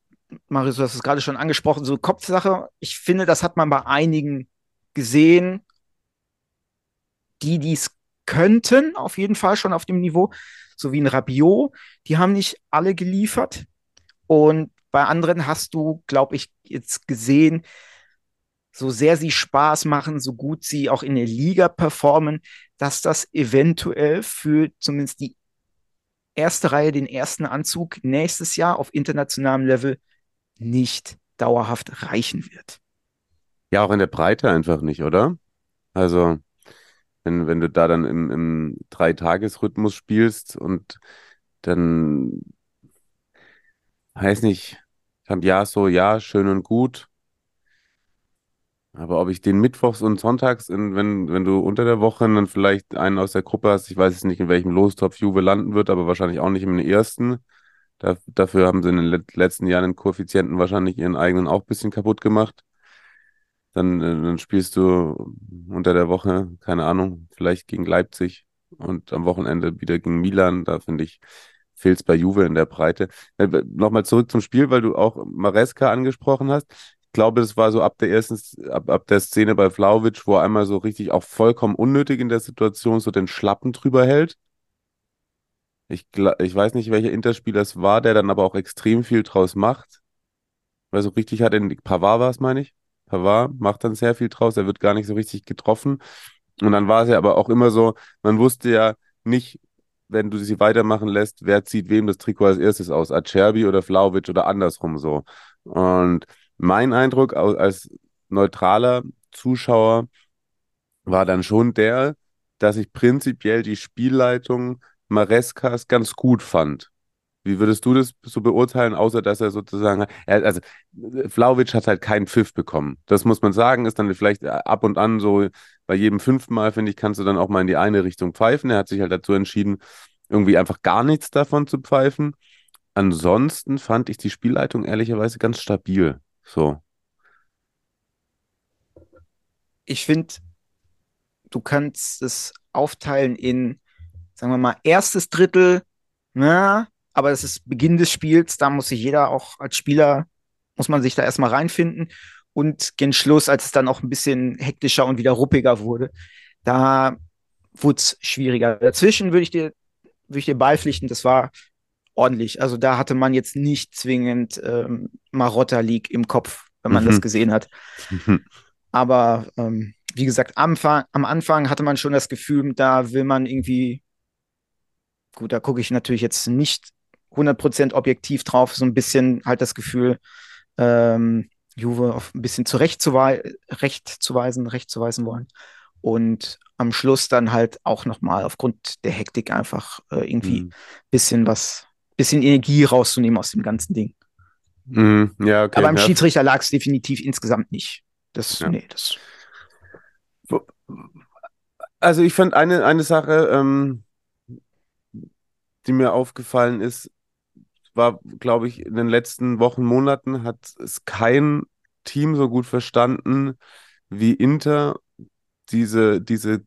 Marius, du hast es gerade schon angesprochen, so Kopfsache, ich finde, das hat man bei einigen gesehen, die dies könnten, auf jeden Fall schon auf dem Niveau, so wie ein Rabiot, die haben nicht alle geliefert. Und bei anderen hast du, glaube ich, jetzt gesehen, so sehr sie Spaß machen, so gut sie auch in der Liga performen, dass das eventuell für zumindest die erste Reihe, den ersten Anzug nächstes Jahr auf internationalem Level nicht dauerhaft reichen wird. Ja, auch in der Breite einfach nicht, oder? Also, wenn, wenn du da dann im, im Dreitagesrhythmus spielst und dann, weiß nicht, ja, so, ja, schön und gut. Aber ob ich den mittwochs und sonntags, in, wenn, wenn du unter der Woche dann vielleicht einen aus der Gruppe hast, ich weiß jetzt nicht, in welchem Lostopf Juve landen wird, aber wahrscheinlich auch nicht im ersten. Da, dafür haben sie in den let letzten Jahren den Koeffizienten wahrscheinlich ihren eigenen auch ein bisschen kaputt gemacht. Dann, äh, dann spielst du unter der Woche, keine Ahnung, vielleicht gegen Leipzig und am Wochenende wieder gegen Milan. Da finde ich, fehlt es bei Juve in der Breite. Äh, Nochmal zurück zum Spiel, weil du auch Maresca angesprochen hast. Ich glaube, das war so ab der ersten, ab, ab der Szene bei Vlahovic, wo er einmal so richtig auch vollkommen unnötig in der Situation so den Schlappen drüber hält. Ich, ich weiß nicht, welcher Interspieler es war, der dann aber auch extrem viel draus macht. Weil so richtig hat in Pavard war es, meine ich. Pavard macht dann sehr viel draus, er wird gar nicht so richtig getroffen. Und dann war es ja aber auch immer so, man wusste ja nicht, wenn du sie weitermachen lässt, wer zieht wem das Trikot als erstes aus, Acerbi oder Vlahovic oder andersrum so. Und mein Eindruck als neutraler Zuschauer war dann schon der, dass ich prinzipiell die Spielleitung Marescas ganz gut fand. Wie würdest du das so beurteilen, außer dass er sozusagen, also Vlahovic hat halt keinen Pfiff bekommen. Das muss man sagen, ist dann vielleicht ab und an so, bei jedem fünften Mal, finde ich, kannst du dann auch mal in die eine Richtung pfeifen. Er hat sich halt dazu entschieden, irgendwie einfach gar nichts davon zu pfeifen. Ansonsten fand ich die Spielleitung ehrlicherweise ganz stabil. So. Ich finde, du kannst es aufteilen in, sagen wir mal, erstes Drittel, na, aber das ist Beginn des Spiels, da muss sich jeder auch als Spieler, muss man sich da erstmal reinfinden. Und gen Schluss, als es dann auch ein bisschen hektischer und wieder ruppiger wurde, da wurde es schwieriger. Dazwischen würde ich dir, würde ich dir beipflichten, das war ordentlich. Also da hatte man jetzt nicht zwingend ähm, Marotta League im Kopf, wenn man Mhm. das gesehen hat. Aber ähm, wie gesagt, am, am Anfang hatte man schon das Gefühl, da will man irgendwie, gut, da gucke ich natürlich jetzt nicht 100% objektiv drauf, so ein bisschen halt das Gefühl, ähm, Juve auf ein bisschen zurechtzuwei recht zu weisen, recht zu weisen wollen. Und am Schluss dann halt auch nochmal aufgrund der Hektik einfach äh, irgendwie Mhm. bisschen was, bisschen Energie rauszunehmen aus dem ganzen Ding. Mhm. Ja, okay. Aber am ja. Schiedsrichter lag es definitiv insgesamt nicht. Das, Ja. nee, das. Also ich fand eine, eine Sache, ähm, die mir aufgefallen ist, war, glaube ich, in den letzten Wochen, Monaten hat es kein Team so gut verstanden wie Inter, diese, diese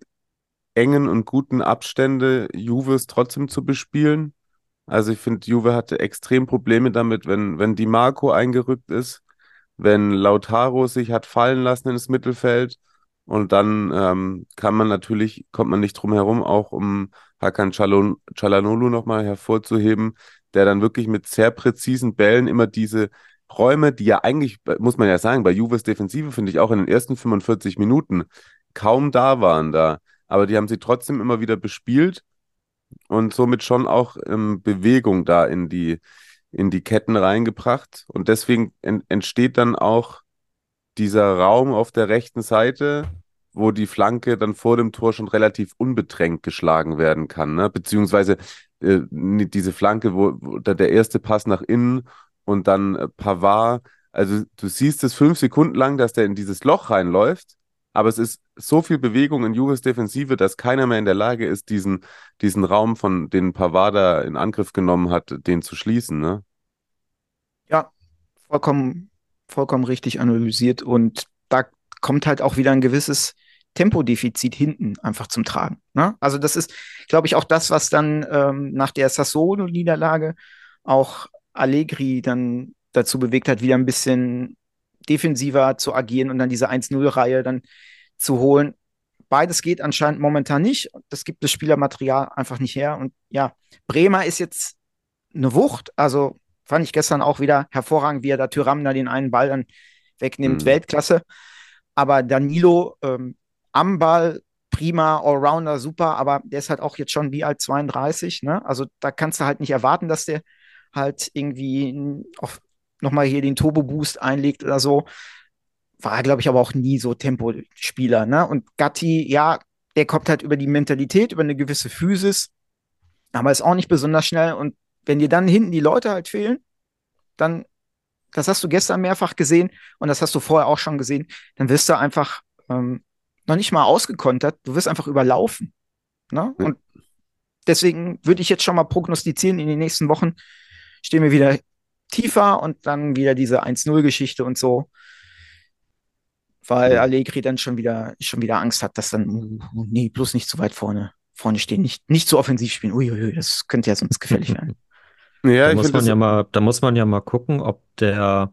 engen und guten Abstände Juves trotzdem zu bespielen. Also ich finde, Juve hatte extrem Probleme damit, wenn, wenn Di Marco eingerückt ist, wenn Lautaro sich hat fallen lassen ins Mittelfeld. Und dann ähm, kann man natürlich, kommt man nicht drum herum, auch um Hakan Çalhanoğlu nochmal hervorzuheben, der dann wirklich mit sehr präzisen Bällen immer diese Räume, die ja eigentlich, muss man ja sagen, bei Juves Defensive finde ich auch in den ersten 45 Minuten kaum da waren da. Aber die haben sie trotzdem immer wieder bespielt und somit schon auch ähm, Bewegung da in die, in die Ketten reingebracht. Und deswegen en entsteht dann auch dieser Raum auf der rechten Seite, wo die Flanke dann vor dem Tor schon relativ unbedrängt geschlagen werden kann. Ne? Beziehungsweise äh, diese Flanke, wo, wo der erste Pass nach innen und dann äh, Pavard. Also du siehst es fünf Sekunden lang, dass der in dieses Loch reinläuft, aber es ist so viel Bewegung in Juves Defensive, dass keiner mehr in der Lage ist, diesen, diesen Raum, von den Pavard da in Angriff genommen hat, den zu schließen. Ne? Ja, vollkommen, vollkommen richtig analysiert und da kommt halt auch wieder ein gewisses Tempodefizit hinten einfach zum Tragen. Ne? Also das ist, glaube ich, auch das, was dann ähm, nach der Sassuolo-Niederlage auch Allegri dann dazu bewegt hat, wieder ein bisschen defensiver zu agieren und dann diese 1-0-Reihe dann zu holen. Beides geht anscheinend momentan nicht. Das gibt das Spielermaterial einfach nicht her. Und ja, Bremer ist jetzt eine Wucht. Also fand ich gestern auch wieder hervorragend, wie er da Tyram da den einen Ball dann wegnimmt. Mhm. Weltklasse. Aber Danilo ähm, am Ball, prima, Allrounder, super, aber der ist halt auch jetzt schon wie alt 32. Ne? Also da kannst du halt nicht erwarten, dass der halt irgendwie auf nochmal hier den Turbo-Boost einlegt oder so. War, glaube ich, aber auch nie so Tempospieler. Ne? Und Gatti, ja, der kommt halt über die Mentalität, über eine gewisse Physis, aber ist auch nicht besonders schnell. Und wenn dir dann hinten die Leute halt fehlen, dann, das hast du gestern mehrfach gesehen und das hast du vorher auch schon gesehen, dann wirst du einfach ähm, noch nicht mal ausgekontert, du wirst einfach überlaufen. Ne? Und deswegen würde ich jetzt schon mal prognostizieren, in den nächsten Wochen stehen wir wieder tiefer und dann wieder diese 1-0-Geschichte und so. Weil Allegri dann schon wieder, schon wieder Angst hat, dass dann, uh, nee, bloß nicht zu weit vorne, vorne stehen, nicht, nicht zu offensiv spielen. Uiuiui, das könnte ja sonst gefährlich werden. Ja, da muss man ja mal, da muss man ja mal gucken, ob der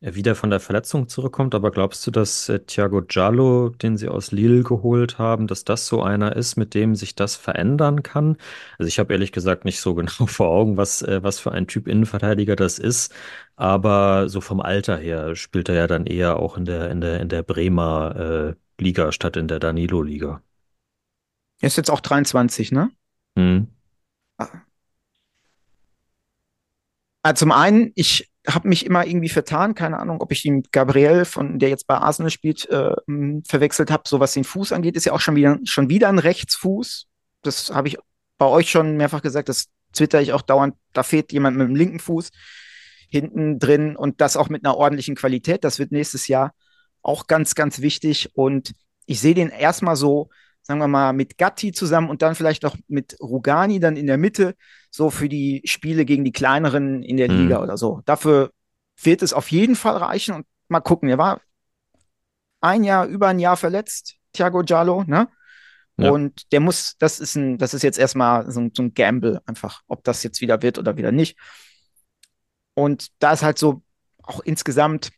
wieder von der Verletzung zurückkommt. Aber glaubst du, dass äh, Thiago Giallo, den sie aus Lille geholt haben, dass das so einer ist, mit dem sich das verändern kann? Also ich habe ehrlich gesagt nicht so genau vor Augen, was, äh, was für ein Typ Innenverteidiger das ist. Aber so vom Alter her spielt er ja dann eher auch in der, in der, in der Bremer äh, Liga statt in der Danilo-Liga. Er ist jetzt auch 23, ne? Hm. Ah. Zum einen, ich habe mich immer irgendwie vertan, keine Ahnung, ob ich ihn mit Gabriel, von der jetzt bei Arsenal spielt, äh, verwechselt habe. So was den Fuß angeht, ist ja auch schon wieder, schon wieder ein Rechtsfuß. Das habe ich bei euch schon mehrfach gesagt, das twitter ich auch dauernd. Da fehlt jemand mit dem linken Fuß hinten drin und das auch mit einer ordentlichen Qualität. Das wird nächstes Jahr auch ganz, ganz wichtig. Und ich sehe den erstmal so sagen wir mal, mit Gatti zusammen und dann vielleicht noch mit Rugani dann in der Mitte, so für die Spiele gegen die kleineren in der mhm. Liga oder so. Dafür wird es auf jeden Fall reichen und mal gucken. Er war ein Jahr, über ein Jahr verletzt, Thiago Giallo, ne? Ja. Und der muss, das ist ein, das ist jetzt erstmal so, so ein Gamble einfach, ob das jetzt wieder wird oder wieder nicht. Und da ist halt so auch insgesamt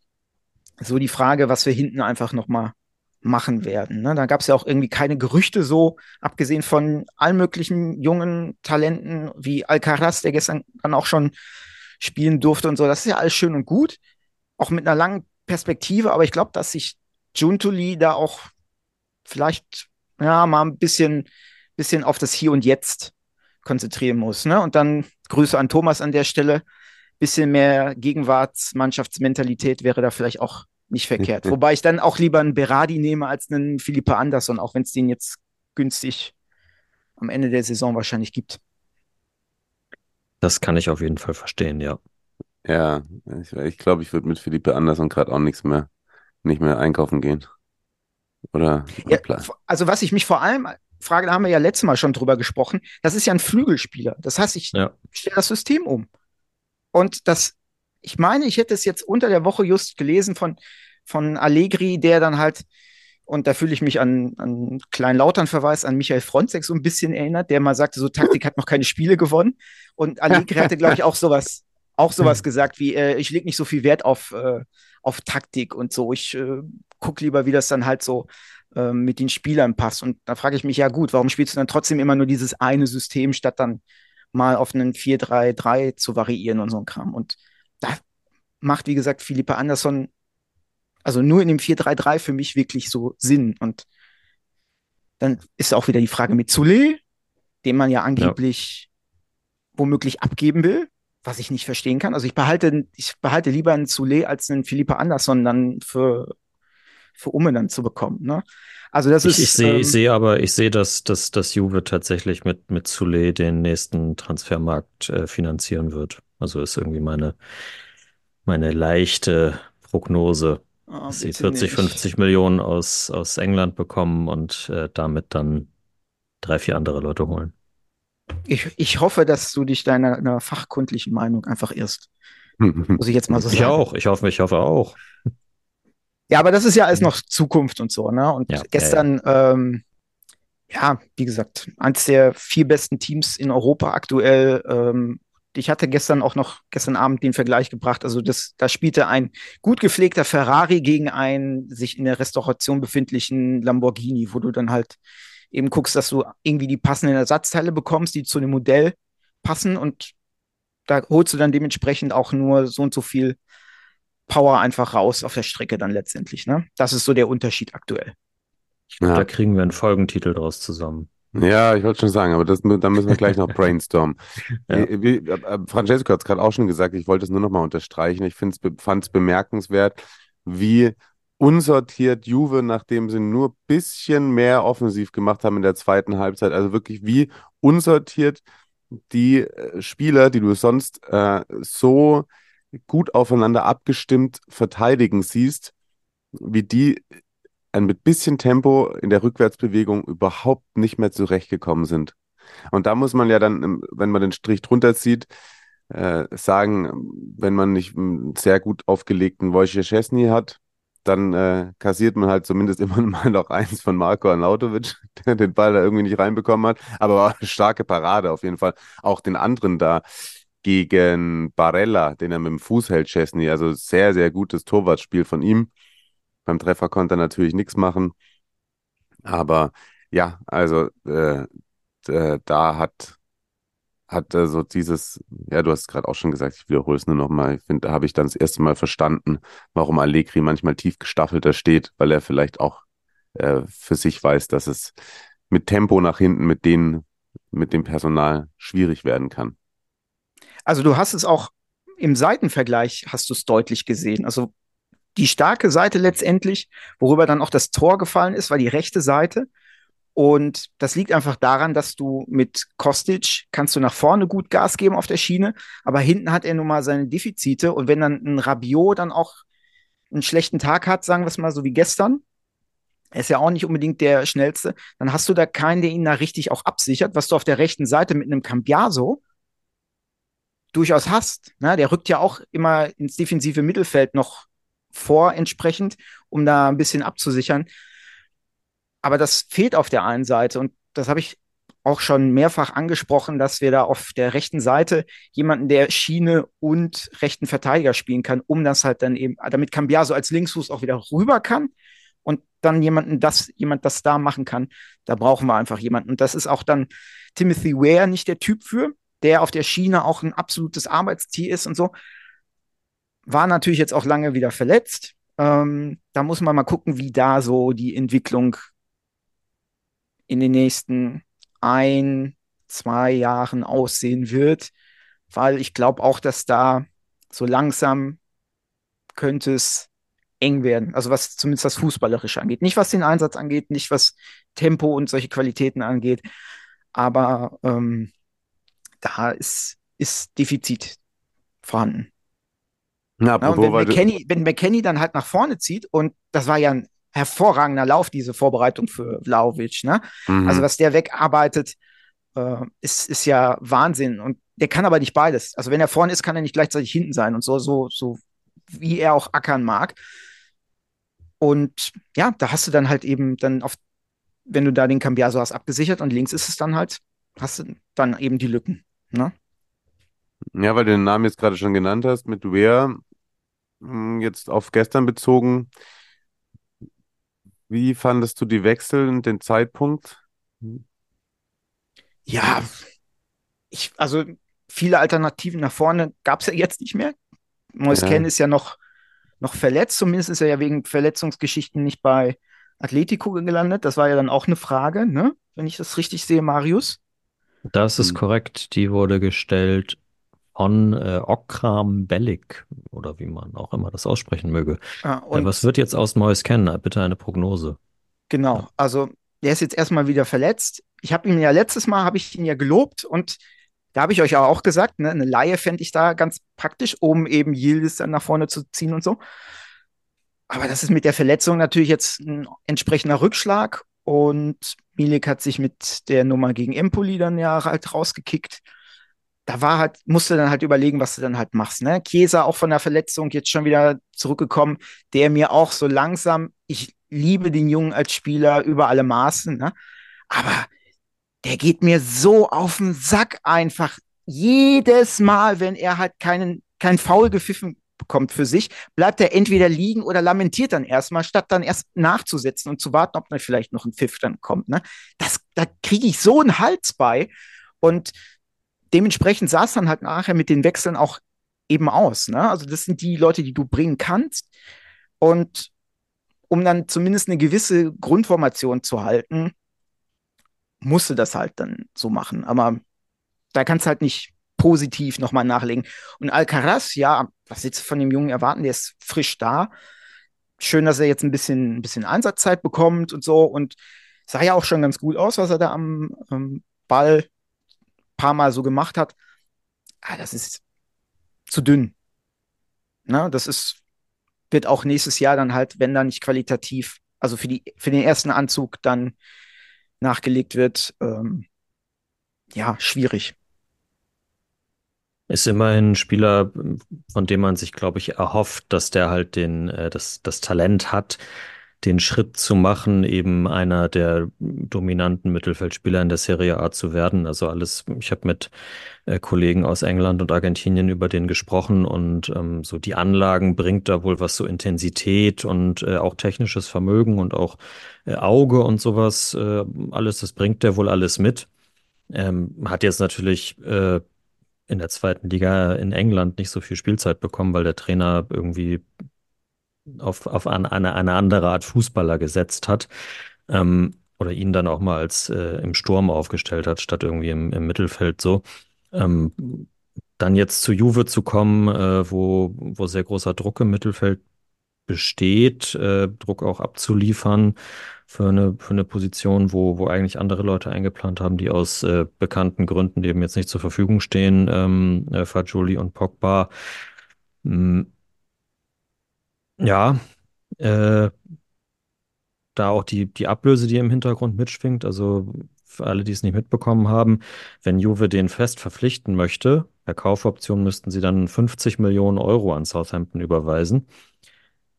so die Frage, was wir hinten einfach nochmal machen werden. Ne? Da gab es ja auch irgendwie keine Gerüchte so, abgesehen von allen möglichen jungen Talenten wie Alcaraz, der gestern dann auch schon spielen durfte und so. Das ist ja alles schön und gut, auch mit einer langen Perspektive, aber ich glaube, dass sich Juntuli da auch vielleicht ja mal ein bisschen, bisschen auf das Hier und Jetzt konzentrieren muss. Ne? Und dann Grüße an Thomas an der Stelle. Bisschen mehr Gegenwartsmannschaftsmentalität wäre da vielleicht auch nicht verkehrt. Wobei ich dann auch lieber einen Berardi nehme als einen Philippa Andersson, auch wenn es den jetzt günstig am Ende der Saison wahrscheinlich gibt. Das kann ich auf jeden Fall verstehen, ja. Ja, ich glaube, ich, glaub, ich würde mit Philippe Andersson gerade auch nichts mehr, nicht mehr einkaufen gehen. Oder? Ja, also was ich mich vor allem frage, da haben wir ja letztes Mal schon drüber gesprochen, das ist ja ein Flügelspieler. Das heißt, ich ja. stelle das System um. Und das ich meine, ich hätte es jetzt unter der Woche just gelesen von, von Allegri, der dann halt Und da fühle ich mich an, an Klein-Lautern-Verweis an Michael Fronzek so ein bisschen erinnert, der mal sagte, so Taktik hat noch keine Spiele gewonnen. Und Allegri hatte, glaube ich, auch sowas, auch sowas gesagt wie, äh, ich lege nicht so viel Wert auf, äh, auf Taktik und so. Ich äh, gucke lieber, wie das dann halt so äh, mit den Spielern passt. Und da frage ich mich, ja gut, warum spielst du dann trotzdem immer nur dieses eine System, statt dann mal auf einen 4-3-3 zu variieren und so ein Kram. Und macht, wie gesagt, Philippe Andersson also nur in dem 4-3-3 für mich wirklich so Sinn. Und dann ist auch wieder die Frage mit Zule, den man ja angeblich ja. womöglich abgeben will, was ich nicht verstehen kann. Also ich behalte, ich behalte lieber einen Zule als einen Philippe Andersson dann für, für Umme dann zu bekommen. Ne? Also das ich, ist. Ich sehe, ähm, ich sehe aber, ich sehe, dass, dass, dass Juve tatsächlich mit, mit Zule den nächsten Transfermarkt äh, finanzieren wird. Also ist irgendwie meine, meine leichte Prognose, oh, dass sie 40, nicht. 50 Millionen aus, aus England bekommen und äh, damit dann drei, vier andere Leute holen. Ich, ich hoffe, dass du dich deiner, deiner fachkundlichen Meinung einfach irrst. Muss ich jetzt mal so sagen. Ich auch, ich hoffe, ich hoffe auch. Ja, aber das ist ja alles noch Zukunft und so, ne? Und ja, gestern, ja, ja. Ähm, ja, wie gesagt, eins der vier besten Teams in Europa aktuell. Ähm, ich hatte gestern auch noch, gestern Abend den Vergleich gebracht. Also das, da spielte ein gut gepflegter Ferrari gegen einen sich in der Restauration befindlichen Lamborghini, wo du dann halt eben guckst, dass du irgendwie die passenden Ersatzteile bekommst, die zu dem Modell passen und da holst du dann dementsprechend auch nur so und so viel Power einfach raus auf der Strecke dann letztendlich. Ne? Das ist so der Unterschied aktuell. Ja. Da kriegen wir einen Folgentitel draus zusammen. Ja, ich wollte schon sagen, aber das, da müssen wir gleich noch brainstormen. ja. wie, wie, äh, Francesco hat es gerade auch schon gesagt, ich wollte es nur noch mal unterstreichen. Ich fand es bemerkenswert, wie unsortiert Juve, nachdem sie nur ein bisschen mehr offensiv gemacht haben in der zweiten Halbzeit, also wirklich wie unsortiert die äh, Spieler, die du sonst äh, so gut aufeinander abgestimmt verteidigen siehst, wie die mit bisschen Tempo in der Rückwärtsbewegung überhaupt nicht mehr zurechtgekommen sind. Und da muss man ja dann, wenn man den Strich drunter zieht, äh, sagen, wenn man nicht einen sehr gut aufgelegten Wojciech Szczesny hat, dann äh, kassiert man halt zumindest immer mal noch eins von Marco Arnautovic, der den Ball da irgendwie nicht reinbekommen hat. Aber war eine starke Parade auf jeden Fall. Auch den anderen da gegen Barella, den er mit dem Fuß hält, Chesney. Also sehr, sehr gutes Torwartspiel von ihm. Beim Treffer konnte er natürlich nichts machen. Aber ja, also äh, äh, da hat, hat äh, so dieses, ja, du hast es gerade auch schon gesagt, ich wiederhole es nur nochmal. Ich finde, da habe ich dann das erste Mal verstanden, warum Allegri manchmal tief gestaffelter steht, weil er vielleicht auch äh, für sich weiß, dass es mit Tempo nach hinten, mit denen, mit dem Personal schwierig werden kann. Also du hast es auch im Seitenvergleich hast du es deutlich gesehen. Also die starke Seite letztendlich, worüber dann auch das Tor gefallen ist, war die rechte Seite. Und das liegt einfach daran, dass du mit Kostic kannst du nach vorne gut Gas geben auf der Schiene, aber hinten hat er nun mal seine Defizite. Und wenn dann ein Rabiot dann auch einen schlechten Tag hat, sagen wir es mal so wie gestern, er ist ja auch nicht unbedingt der schnellste, dann hast du da keinen, der ihn da richtig auch absichert, was du auf der rechten Seite mit einem Cambiaso durchaus hast. Ne? Der rückt ja auch immer ins defensive Mittelfeld noch vor entsprechend, um da ein bisschen abzusichern. Aber das fehlt auf der einen Seite und das habe ich auch schon mehrfach angesprochen, dass wir da auf der rechten Seite jemanden, der Schiene und rechten Verteidiger spielen kann, um das halt dann eben, damit Cambiaso als Linksfuß auch wieder rüber kann und dann jemanden das, jemand das da machen kann. Da brauchen wir einfach jemanden. Und das ist auch dann Timothy Ware nicht der Typ für der auf der Schiene auch ein absolutes Arbeitstier ist und so. War natürlich jetzt auch lange wieder verletzt. Ähm, da muss man mal gucken, wie da so die Entwicklung in den nächsten ein, zwei Jahren aussehen wird, weil ich glaube auch, dass da so langsam könnte es eng werden. Also was zumindest das Fußballerische angeht. Nicht was den Einsatz angeht, nicht was Tempo und solche Qualitäten angeht. Aber ähm, da ist, ist Defizit vorhanden. Na, Na, wenn, McKenny, wenn McKenny dann halt nach vorne zieht, und das war ja ein hervorragender Lauf, diese Vorbereitung für Vlaovic, ne? Mhm. Also, was der wegarbeitet, äh, ist, ist ja Wahnsinn. Und der kann aber nicht beides. Also, wenn er vorne ist, kann er nicht gleichzeitig hinten sein und so, so, so wie er auch ackern mag. Und ja, da hast du dann halt eben dann auf, wenn du da den Cambiaso hast abgesichert und links ist es dann halt, hast du dann eben die Lücken. Ne? Ja, weil du den Namen jetzt gerade schon genannt hast, mit hm, jetzt auf gestern bezogen. Wie fandest du die Wechsel und den Zeitpunkt? Ja, ich, also viele Alternativen nach vorne gab es ja jetzt nicht mehr. Moise Ja. ist ja noch, noch verletzt, zumindest ist er ja wegen Verletzungsgeschichten nicht bei Atletico gelandet. Das war ja dann auch eine Frage, ne? Wenn ich das richtig sehe, Marius. Das ist Hm. korrekt. Die wurde gestellt von äh, Okram Bellik oder wie man auch immer das aussprechen möge. Ja, Äh, was wird jetzt aus Mois kennen? Bitte eine Prognose. Genau, Ja. also der ist jetzt erstmal wieder verletzt. Ich habe ihn ja letztes Mal, habe ich ihn ja gelobt und da habe ich euch auch gesagt, ne, eine Laie fände ich da ganz praktisch, um eben Yildiz dann nach vorne zu ziehen und so. Aber das ist mit der Verletzung natürlich jetzt ein entsprechender Rückschlag und Milik hat sich mit der Nummer gegen Empoli dann ja halt rausgekickt. Da war halt, musste dann halt überlegen, was du dann halt machst. Ne? Chiesa auch von der Verletzung jetzt schon wieder zurückgekommen, der mir auch so langsam, ich liebe den Jungen als Spieler über alle Maßen, ne? aber der geht mir so auf den Sack einfach. Jedes Mal, wenn er halt keinen, kein Foul gepfiffen bekommt für sich, bleibt er entweder liegen oder lamentiert dann erstmal, statt dann erst nachzusetzen und zu warten, ob dann vielleicht noch ein Pfiff dann kommt. Ne? Das, da kriege ich so einen Hals bei. Und dementsprechend sah es dann halt nachher mit den Wechseln auch eben aus. Ne? Also das sind die Leute, die du bringen kannst. Und um dann zumindest eine gewisse Grundformation zu halten, musste das halt dann so machen. Aber da kannst du halt nicht positiv nochmal nachlegen. Und Alcaraz, ja, was du von dem Jungen erwarten? Der ist frisch da. Schön, dass er jetzt ein bisschen, ein bisschen Einsatzzeit bekommt und so. Und sah ja auch schon ganz gut aus, was er da am ähm, Ball paar Mal so gemacht hat. Ah, das ist zu dünn. Na, das ist, wird auch nächstes Jahr dann halt, wenn da nicht qualitativ, also für, die, für den ersten Anzug dann nachgelegt wird, ähm, ja, schwierig. Ist immerhin ein Spieler, von dem man sich, glaube ich, erhofft, dass der halt den, äh, das, das Talent hat, den Schritt zu machen, eben einer der dominanten Mittelfeldspieler in der Serie A zu werden. Also alles, ich habe mit äh, Kollegen aus England und Argentinien über den gesprochen und ähm, so die Anlagen bringt da wohl was so Intensität und äh, auch technisches Vermögen und auch äh, Auge und sowas, äh, alles, das bringt der wohl alles mit. Ähm, hat jetzt natürlich äh, in der zweiten Liga in England nicht so viel Spielzeit bekommen, weil der Trainer irgendwie auf, auf eine, eine, eine andere Art Fußballer gesetzt hat. Ähm, oder ihn dann auch mal als äh, im Sturm aufgestellt hat, statt irgendwie im, im Mittelfeld so. Ähm, dann jetzt zu Juve zu kommen, äh, wo, wo sehr großer Druck im Mittelfeld besteht, äh, Druck auch abzuliefern für eine, für eine Position, wo, wo eigentlich andere Leute eingeplant haben, die aus äh, bekannten Gründen eben jetzt nicht zur Verfügung stehen, ähm, äh, Fagioli und Pogba. Mm, ja, äh, da auch die, die Ablöse, die im Hintergrund mitschwingt, also für alle, die es nicht mitbekommen haben, wenn Juve den fest verpflichten möchte, per Kaufoption müssten sie dann 50 Millionen Euro an Southampton überweisen.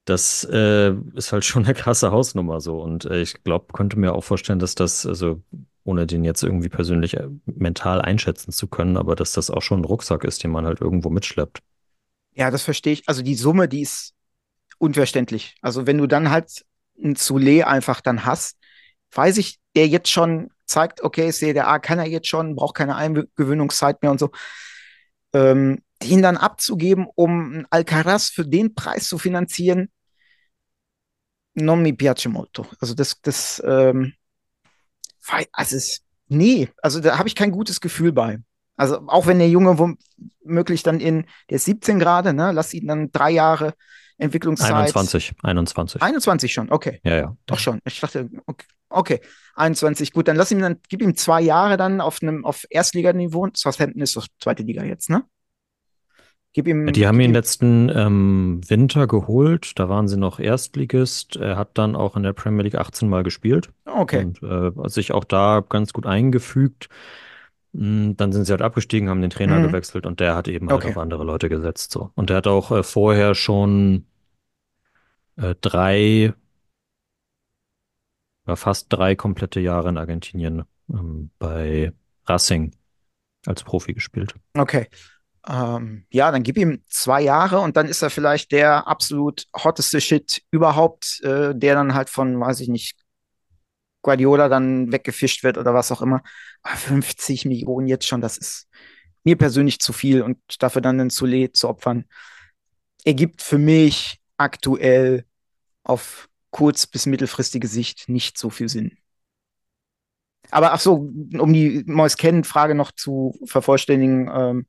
Das äh, ist halt schon eine krasse Hausnummer so. Und äh, ich glaube, könnte mir auch vorstellen, dass das, also ohne den jetzt irgendwie persönlich äh, mental einschätzen zu können, aber dass das auch schon ein Rucksack ist, den man halt irgendwo mitschleppt. Ja, das verstehe ich. Also die Summe, die ist unverständlich. Also wenn du dann halt einen Zule einfach dann hast, weiß ich, der jetzt schon zeigt, okay, Serie A kann er jetzt schon, braucht keine Eingewöhnungszeit mehr und so. Ähm, den dann abzugeben, um Alcaraz für den Preis zu finanzieren, non mi piace molto. Also das, das, ähm, also es, nee, also da habe ich kein gutes Gefühl bei. Also auch wenn der Junge womöglich dann in, der ist 17 gerade, ne, lass ihn dann drei Jahre Entwicklungszeit. 21, 21. 21 schon, okay. Ja, ja. Doch schon. Ich dachte, okay, okay, 21, gut, dann lass ihm dann, gib ihm zwei Jahre dann auf einem, auf Erstliganiveau. Southampton ist doch zweite Liga jetzt, ne? Gib ihm. Die haben ihn letzten ähm, Winter geholt, da waren sie noch Erstligist. Er hat dann auch in der Premier League 18 Mal gespielt okay. und äh, sich auch da ganz gut eingefügt. Mm, Dann sind sie halt abgestiegen, haben den Trainer Mhm. gewechselt und der hat eben halt Okay. auf andere Leute gesetzt. So. Und der hat auch äh, vorher schon äh, drei war fast drei komplette Jahre in Argentinien ähm, bei Racing als Profi gespielt. Okay. Ähm, ja, dann gib ihm zwei Jahre und dann ist er vielleicht der absolut hotteste Shit überhaupt, äh, der dann halt von, weiß ich nicht, Guardiola dann weggefischt wird oder was auch immer. Aber 50 Millionen jetzt schon, das ist mir persönlich zu viel und dafür dann einen Soule zu opfern, ergibt für mich aktuell auf kurz- bis mittelfristige Sicht nicht so viel Sinn. Aber ach so, um die Mois Ken-Frage noch zu vervollständigen, ähm,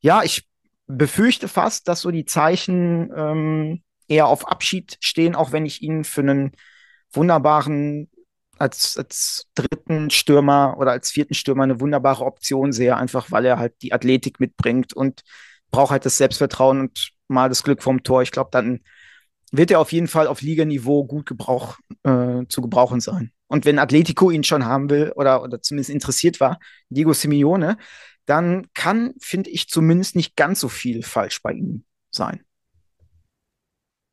ja, ich befürchte fast, dass so die Zeichen ähm, eher auf Abschied stehen, auch wenn ich ihn für einen wunderbaren als, als dritten Stürmer oder als vierten Stürmer eine wunderbare Option sehe, einfach weil er halt die Athletik mitbringt und braucht halt das Selbstvertrauen und mal das Glück vom Tor. Ich glaube, dann wird er auf jeden Fall auf Liganiveau gut Gebrauch, äh, zu gebrauchen sein. Und wenn Atletico ihn schon haben will oder, oder zumindest interessiert war, Diego Simeone, dann kann, finde ich, zumindest nicht ganz so viel falsch bei ihm sein.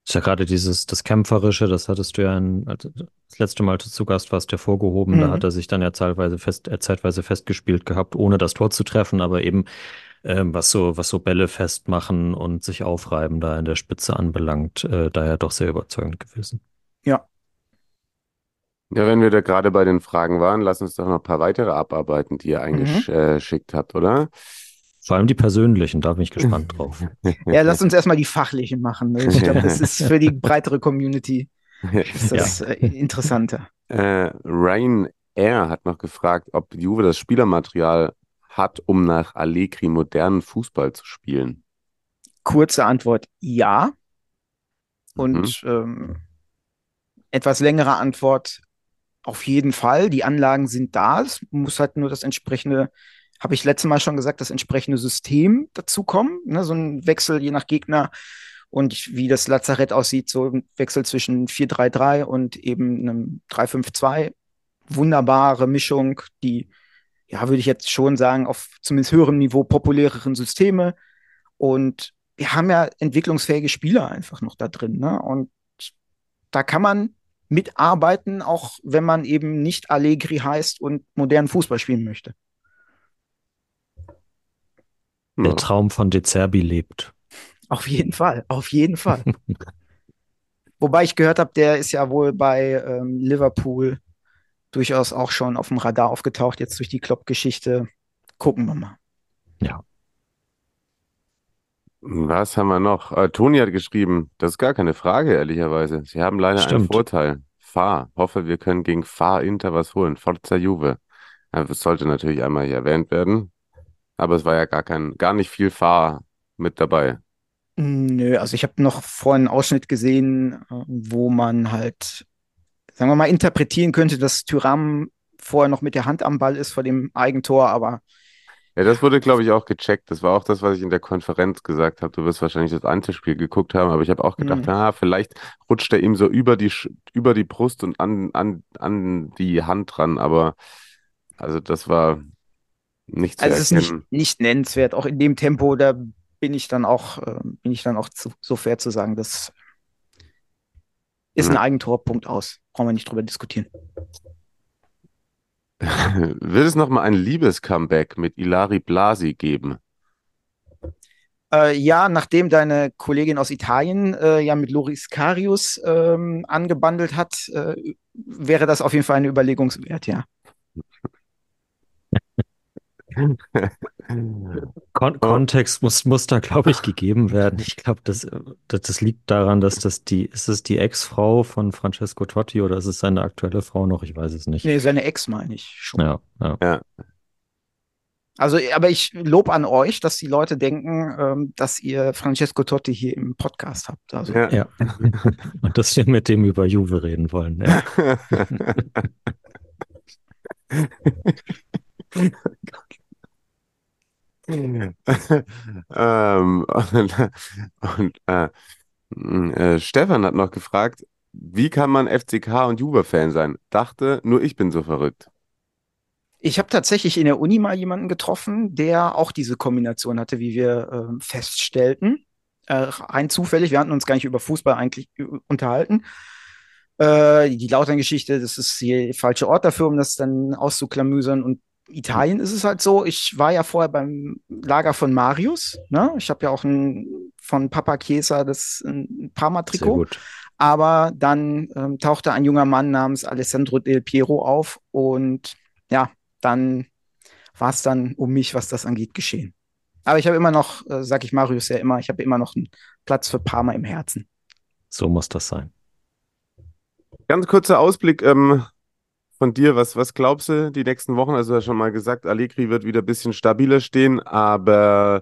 Ist ja gerade dieses, das Kämpferische, das hattest du ja in, das letzte Mal zu Gast warst, hervorgehoben. Mhm. Da hat er sich dann ja zeitweise fest, äh, zeitweise festgespielt gehabt, ohne das Tor zu treffen, aber eben ähm, was so, was so Bälle festmachen und sich aufreiben da in der Spitze anbelangt, äh, daher doch sehr überzeugend gewesen. Ja. Ja, wenn wir da gerade bei den Fragen waren, lass uns doch noch ein paar weitere abarbeiten, die ihr mhm. eingeschickt habt, oder? Vor allem die persönlichen, da bin ich gespannt drauf. ja, lass uns erstmal die fachlichen machen. Ne? Ich glaube, das ist für die breitere Community ist das ja. äh, interessanter. Äh, Ryan Air hat noch gefragt, ob Juve das Spielermaterial hat, um nach Allegri modernen Fußball zu spielen. Kurze Antwort, ja. Und mhm. ähm, etwas längere Antwort, auf jeden Fall. Die Anlagen sind da. Es muss halt nur das entsprechende habe ich letztes Mal schon gesagt, das entsprechende System dazukommen. Ne? So ein Wechsel je nach Gegner und wie das Lazarett aussieht, so ein Wechsel zwischen 4-3-3 und eben einem 3-5-2. Wunderbare Mischung, die, ja, würde ich jetzt schon sagen, auf zumindest höherem Niveau populäreren Systeme. Und wir haben ja entwicklungsfähige Spieler einfach noch da drin. Ne? Und da kann man mitarbeiten, auch wenn man eben nicht Allegri heißt und modernen Fußball spielen möchte. Der Traum von De Zerbi lebt. Auf jeden Fall, auf jeden Fall. Wobei ich gehört habe, der ist ja wohl bei ähm, Liverpool durchaus auch schon auf dem Radar aufgetaucht, jetzt durch die Klopp-Geschichte. Gucken wir mal. Ja. Was haben wir noch? Äh, Toni hat geschrieben, das ist gar keine Frage, ehrlicherweise. Sie haben leider Stimmt. einen Vorteil. Fahr. Hoffe, wir können gegen Fahr Inter was holen. Forza Juve. Das sollte natürlich einmal hier erwähnt werden. Aber es war ja gar kein, gar nicht viel Fahr mit dabei. Nö, also ich habe noch vorhin einen Ausschnitt gesehen, äh, wo man halt, sagen wir mal, interpretieren könnte, dass Tyram vorher noch mit der Hand am Ball ist vor dem Eigentor, aber. Ja, das wurde, glaube ich, auch gecheckt. Das war auch das, was ich in der Konferenz gesagt habe. Du wirst wahrscheinlich das Antispiel geguckt haben, aber ich habe auch gedacht, mhm. ah, vielleicht rutscht er ihm so über die, über die Brust und an, an, an die Hand dran, aber also das war, nicht also es ist nicht, nicht nennenswert. Auch in dem Tempo, da bin ich dann auch, äh, bin ich dann auch zu, so fair zu sagen, das ist ein Eigentor, Punkt aus. Brauchen wir nicht drüber diskutieren. Wird es nochmal ein Liebes-Comeback mit Ilari Blasi geben? Äh, ja, nachdem deine Kollegin aus Italien äh, ja mit Loris Carius ähm, angebandelt hat, äh, wäre das auf jeden Fall eine Überlegungswert, ja. Kon. Kontext muss, muss da, glaube ich, gegeben werden. Ich glaube, das, das, das, liegt daran, dass das die, ist es die Ex-Frau von Francesco Totti oder ist es seine aktuelle Frau noch? Ich weiß es nicht. Nee, seine Ex meine ich schon. Ja, ja. ja. Also, aber ich lob an euch, dass die Leute denken, ähm, dass ihr Francesco Totti hier im Podcast habt. Also. Ja. ja. Und dass wir mit dem über Juve reden wollen. Ja. ähm, und, und äh, äh, Stefan hat noch gefragt, wie kann man FCK und Juve-Fan sein? Dachte, nur ich bin so verrückt. Ich habe tatsächlich in der Uni mal jemanden getroffen, der auch diese Kombination hatte, wie wir äh, feststellten. Äh, rein zufällig, wir hatten uns gar nicht über Fußball eigentlich unterhalten. Äh, die Lautern-Geschichte, das ist die falsche Ort dafür, um das dann auszuklamüsern. Und Italien ist es halt so, ich war ja vorher beim Lager von Marius. Ne? Ich habe ja auch ein, von Papa Chiesa das ein Parma-Trikot. Aber dann ähm, tauchte ein junger Mann namens Alessandro Del Piero auf und ja, dann war es dann um mich, was das angeht, geschehen. Aber ich habe immer noch, äh, sag ich Marius ja immer, ich habe immer noch einen Platz für Parma im Herzen. So muss das sein. Ganz kurzer Ausblick ähm, von dir. Was, was glaubst du die nächsten Wochen? Also, du hast schon mal gesagt, Allegri wird wieder ein bisschen stabiler stehen, aber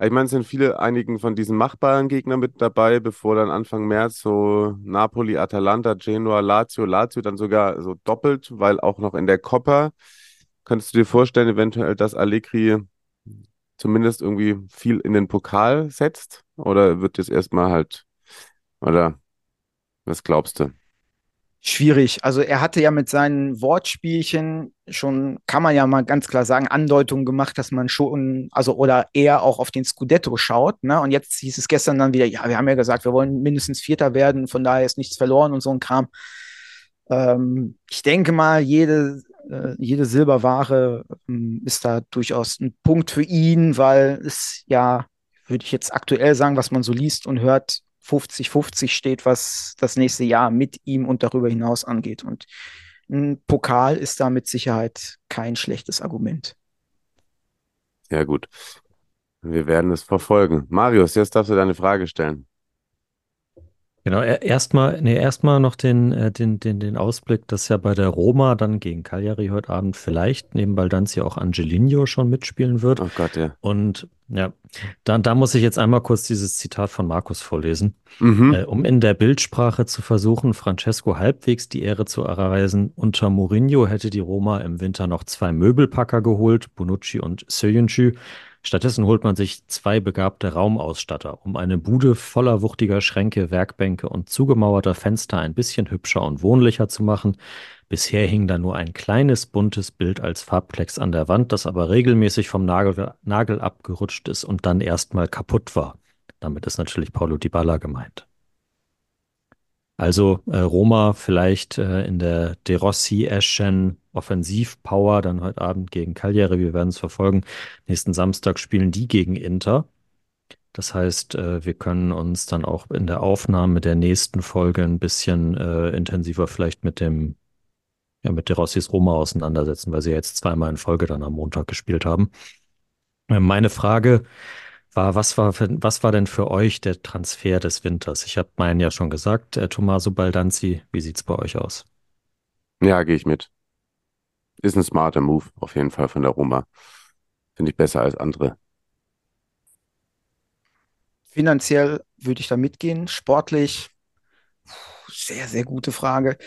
ich meine, es sind viele, einigen von diesen machbaren Gegnern mit dabei, bevor dann Anfang März so Napoli, Atalanta, Genoa, Lazio, Lazio dann sogar so doppelt, weil auch noch in der Coppa. Könntest du dir vorstellen, eventuell, dass Allegri zumindest irgendwie viel in den Pokal setzt? Oder wird das erstmal halt, oder was glaubst du? Schwierig. Also er hatte ja mit seinen Wortspielchen schon, kann man ja mal ganz klar sagen, Andeutungen gemacht, dass man schon, also oder eher auch auf den Scudetto schaut. Ne? Und jetzt hieß es gestern dann wieder, ja, wir haben ja gesagt, wir wollen mindestens Vierter werden, von daher ist nichts verloren und so ein Kram. Ähm, ich denke mal, jede, äh, jede Silberware ähm, ist da durchaus ein Punkt für ihn, weil es ja, würde ich jetzt aktuell sagen, was man so liest und hört, 50-50 steht, was das nächste Jahr mit ihm und darüber hinaus angeht. Und ein Pokal ist da mit Sicherheit kein schlechtes Argument. Ja, gut. Wir werden es verfolgen. Marius, jetzt darfst du deine Frage stellen. Genau, erstmal nee, erstmal noch den, äh, den, den, den Ausblick, dass ja bei der Roma dann gegen Cagliari heute Abend vielleicht neben Baldanzi auch Angelino schon mitspielen wird. Oh Gott, ja. Und ja, da, da muss ich jetzt einmal kurz dieses Zitat von Markus vorlesen. Mhm. Äh, um in der Bildsprache zu versuchen, Francesco halbwegs die Ehre zu erreisen, unter Mourinho hätte die Roma im Winter noch zwei Möbelpacker geholt, Bonucci und Söyüncü. Stattdessen holt man sich zwei begabte Raumausstatter, um eine Bude voller wuchtiger Schränke, Werkbänke und zugemauerter Fenster ein bisschen hübscher und wohnlicher zu machen. Bisher hing da nur ein kleines buntes Bild als Farbklecks an der Wand, das aber regelmäßig vom Nagel, Nagel abgerutscht ist und dann erstmal kaputt war. Damit ist natürlich Paulo Di Balla gemeint. Also äh, Roma vielleicht äh, in der De Rossi-Eschen Offensivpower dann heute Abend gegen Cagliari. Wir werden es verfolgen. Nächsten Samstag spielen die gegen Inter. Das heißt, äh, wir können uns dann auch in der Aufnahme der nächsten Folge ein bisschen äh, intensiver vielleicht mit dem, ja, mit De Rossis Roma auseinandersetzen, weil sie jetzt zweimal in Folge dann am Montag gespielt haben. Äh, meine Frage war, was war, für, was war denn für euch der Transfer des Winters? Ich habe meinen ja schon gesagt, äh, Tommaso Baldanzi, wie sieht's bei euch aus? Ja, gehe ich mit. Ist ein smarter Move, auf jeden Fall von der Roma. Finde ich besser als andere. Finanziell würde ich da mitgehen. Sportlich, sehr, sehr gute Frage.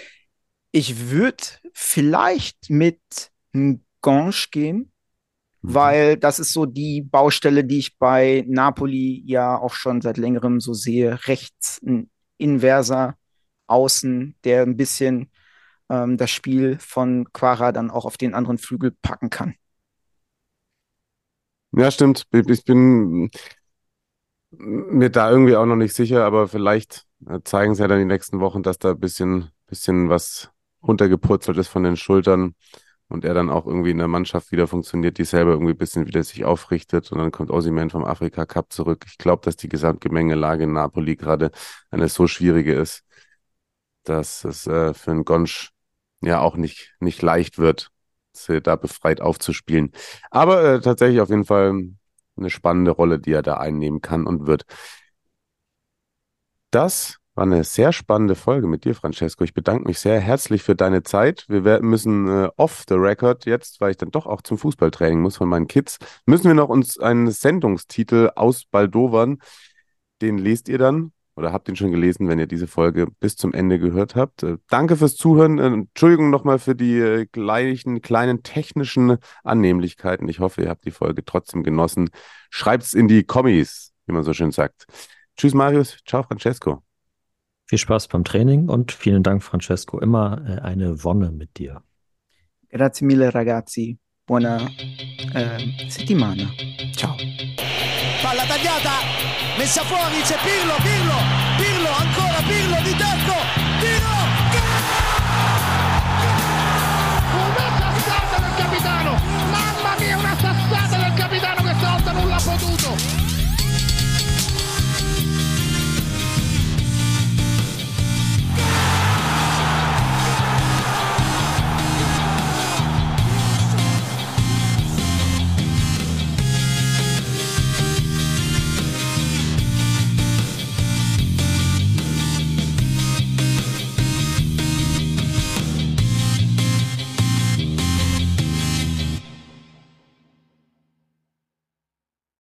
Ich würde vielleicht mit Gange gehen. Weil das ist so die Baustelle, die ich bei Napoli ja auch schon seit längerem so sehe. Rechts ein inverser Außen, der ein bisschen ähm, das Spiel von Quara dann auch auf den anderen Flügel packen kann. Ja, stimmt. Ich bin mir da irgendwie auch noch nicht sicher, aber vielleicht äh, zeigen sie ja dann die nächsten Wochen, dass da ein bisschen, bisschen was runtergepurzelt ist von den Schultern und er dann auch irgendwie in der Mannschaft wieder funktioniert, die selber irgendwie ein bisschen wieder sich aufrichtet und dann kommt Osimhen vom Afrika Cup zurück. Ich glaube, dass die Gesamtgemengelage in Napoli gerade eine so schwierige ist, dass es äh, für einen Gonsch ja auch nicht, nicht leicht wird, da befreit aufzuspielen. Aber äh, tatsächlich auf jeden Fall eine spannende Rolle, die er da einnehmen kann und wird. Das war eine sehr spannende Folge mit dir, Francesco. Ich bedanke mich sehr herzlich für deine Zeit. Wir müssen äh, off the record jetzt, weil ich dann doch auch zum Fußballtraining muss von meinen Kids, müssen wir noch uns einen Sendungstitel ausbaldowern. Den lest ihr dann oder habt ihn schon gelesen, wenn ihr diese Folge bis zum Ende gehört habt. Äh, danke fürs Zuhören. Äh, Entschuldigung nochmal für die äh, gleichen kleinen technischen Annehmlichkeiten. Ich hoffe, ihr habt die Folge trotzdem genossen. Schreibt's in die Kommis, wie man so schön sagt. Tschüss, Marius. Ciao, Francesco. Viel Spaß beim Training und vielen Dank, Francesco. Immer äh, eine Wonne mit dir. Grazie mille, ragazzi. Buona eh, settimana. Ciao. Palla tagliata, messa fuori, c'è Pirlo, Pirlo, Pirlo, ancora Pirlo di tacco.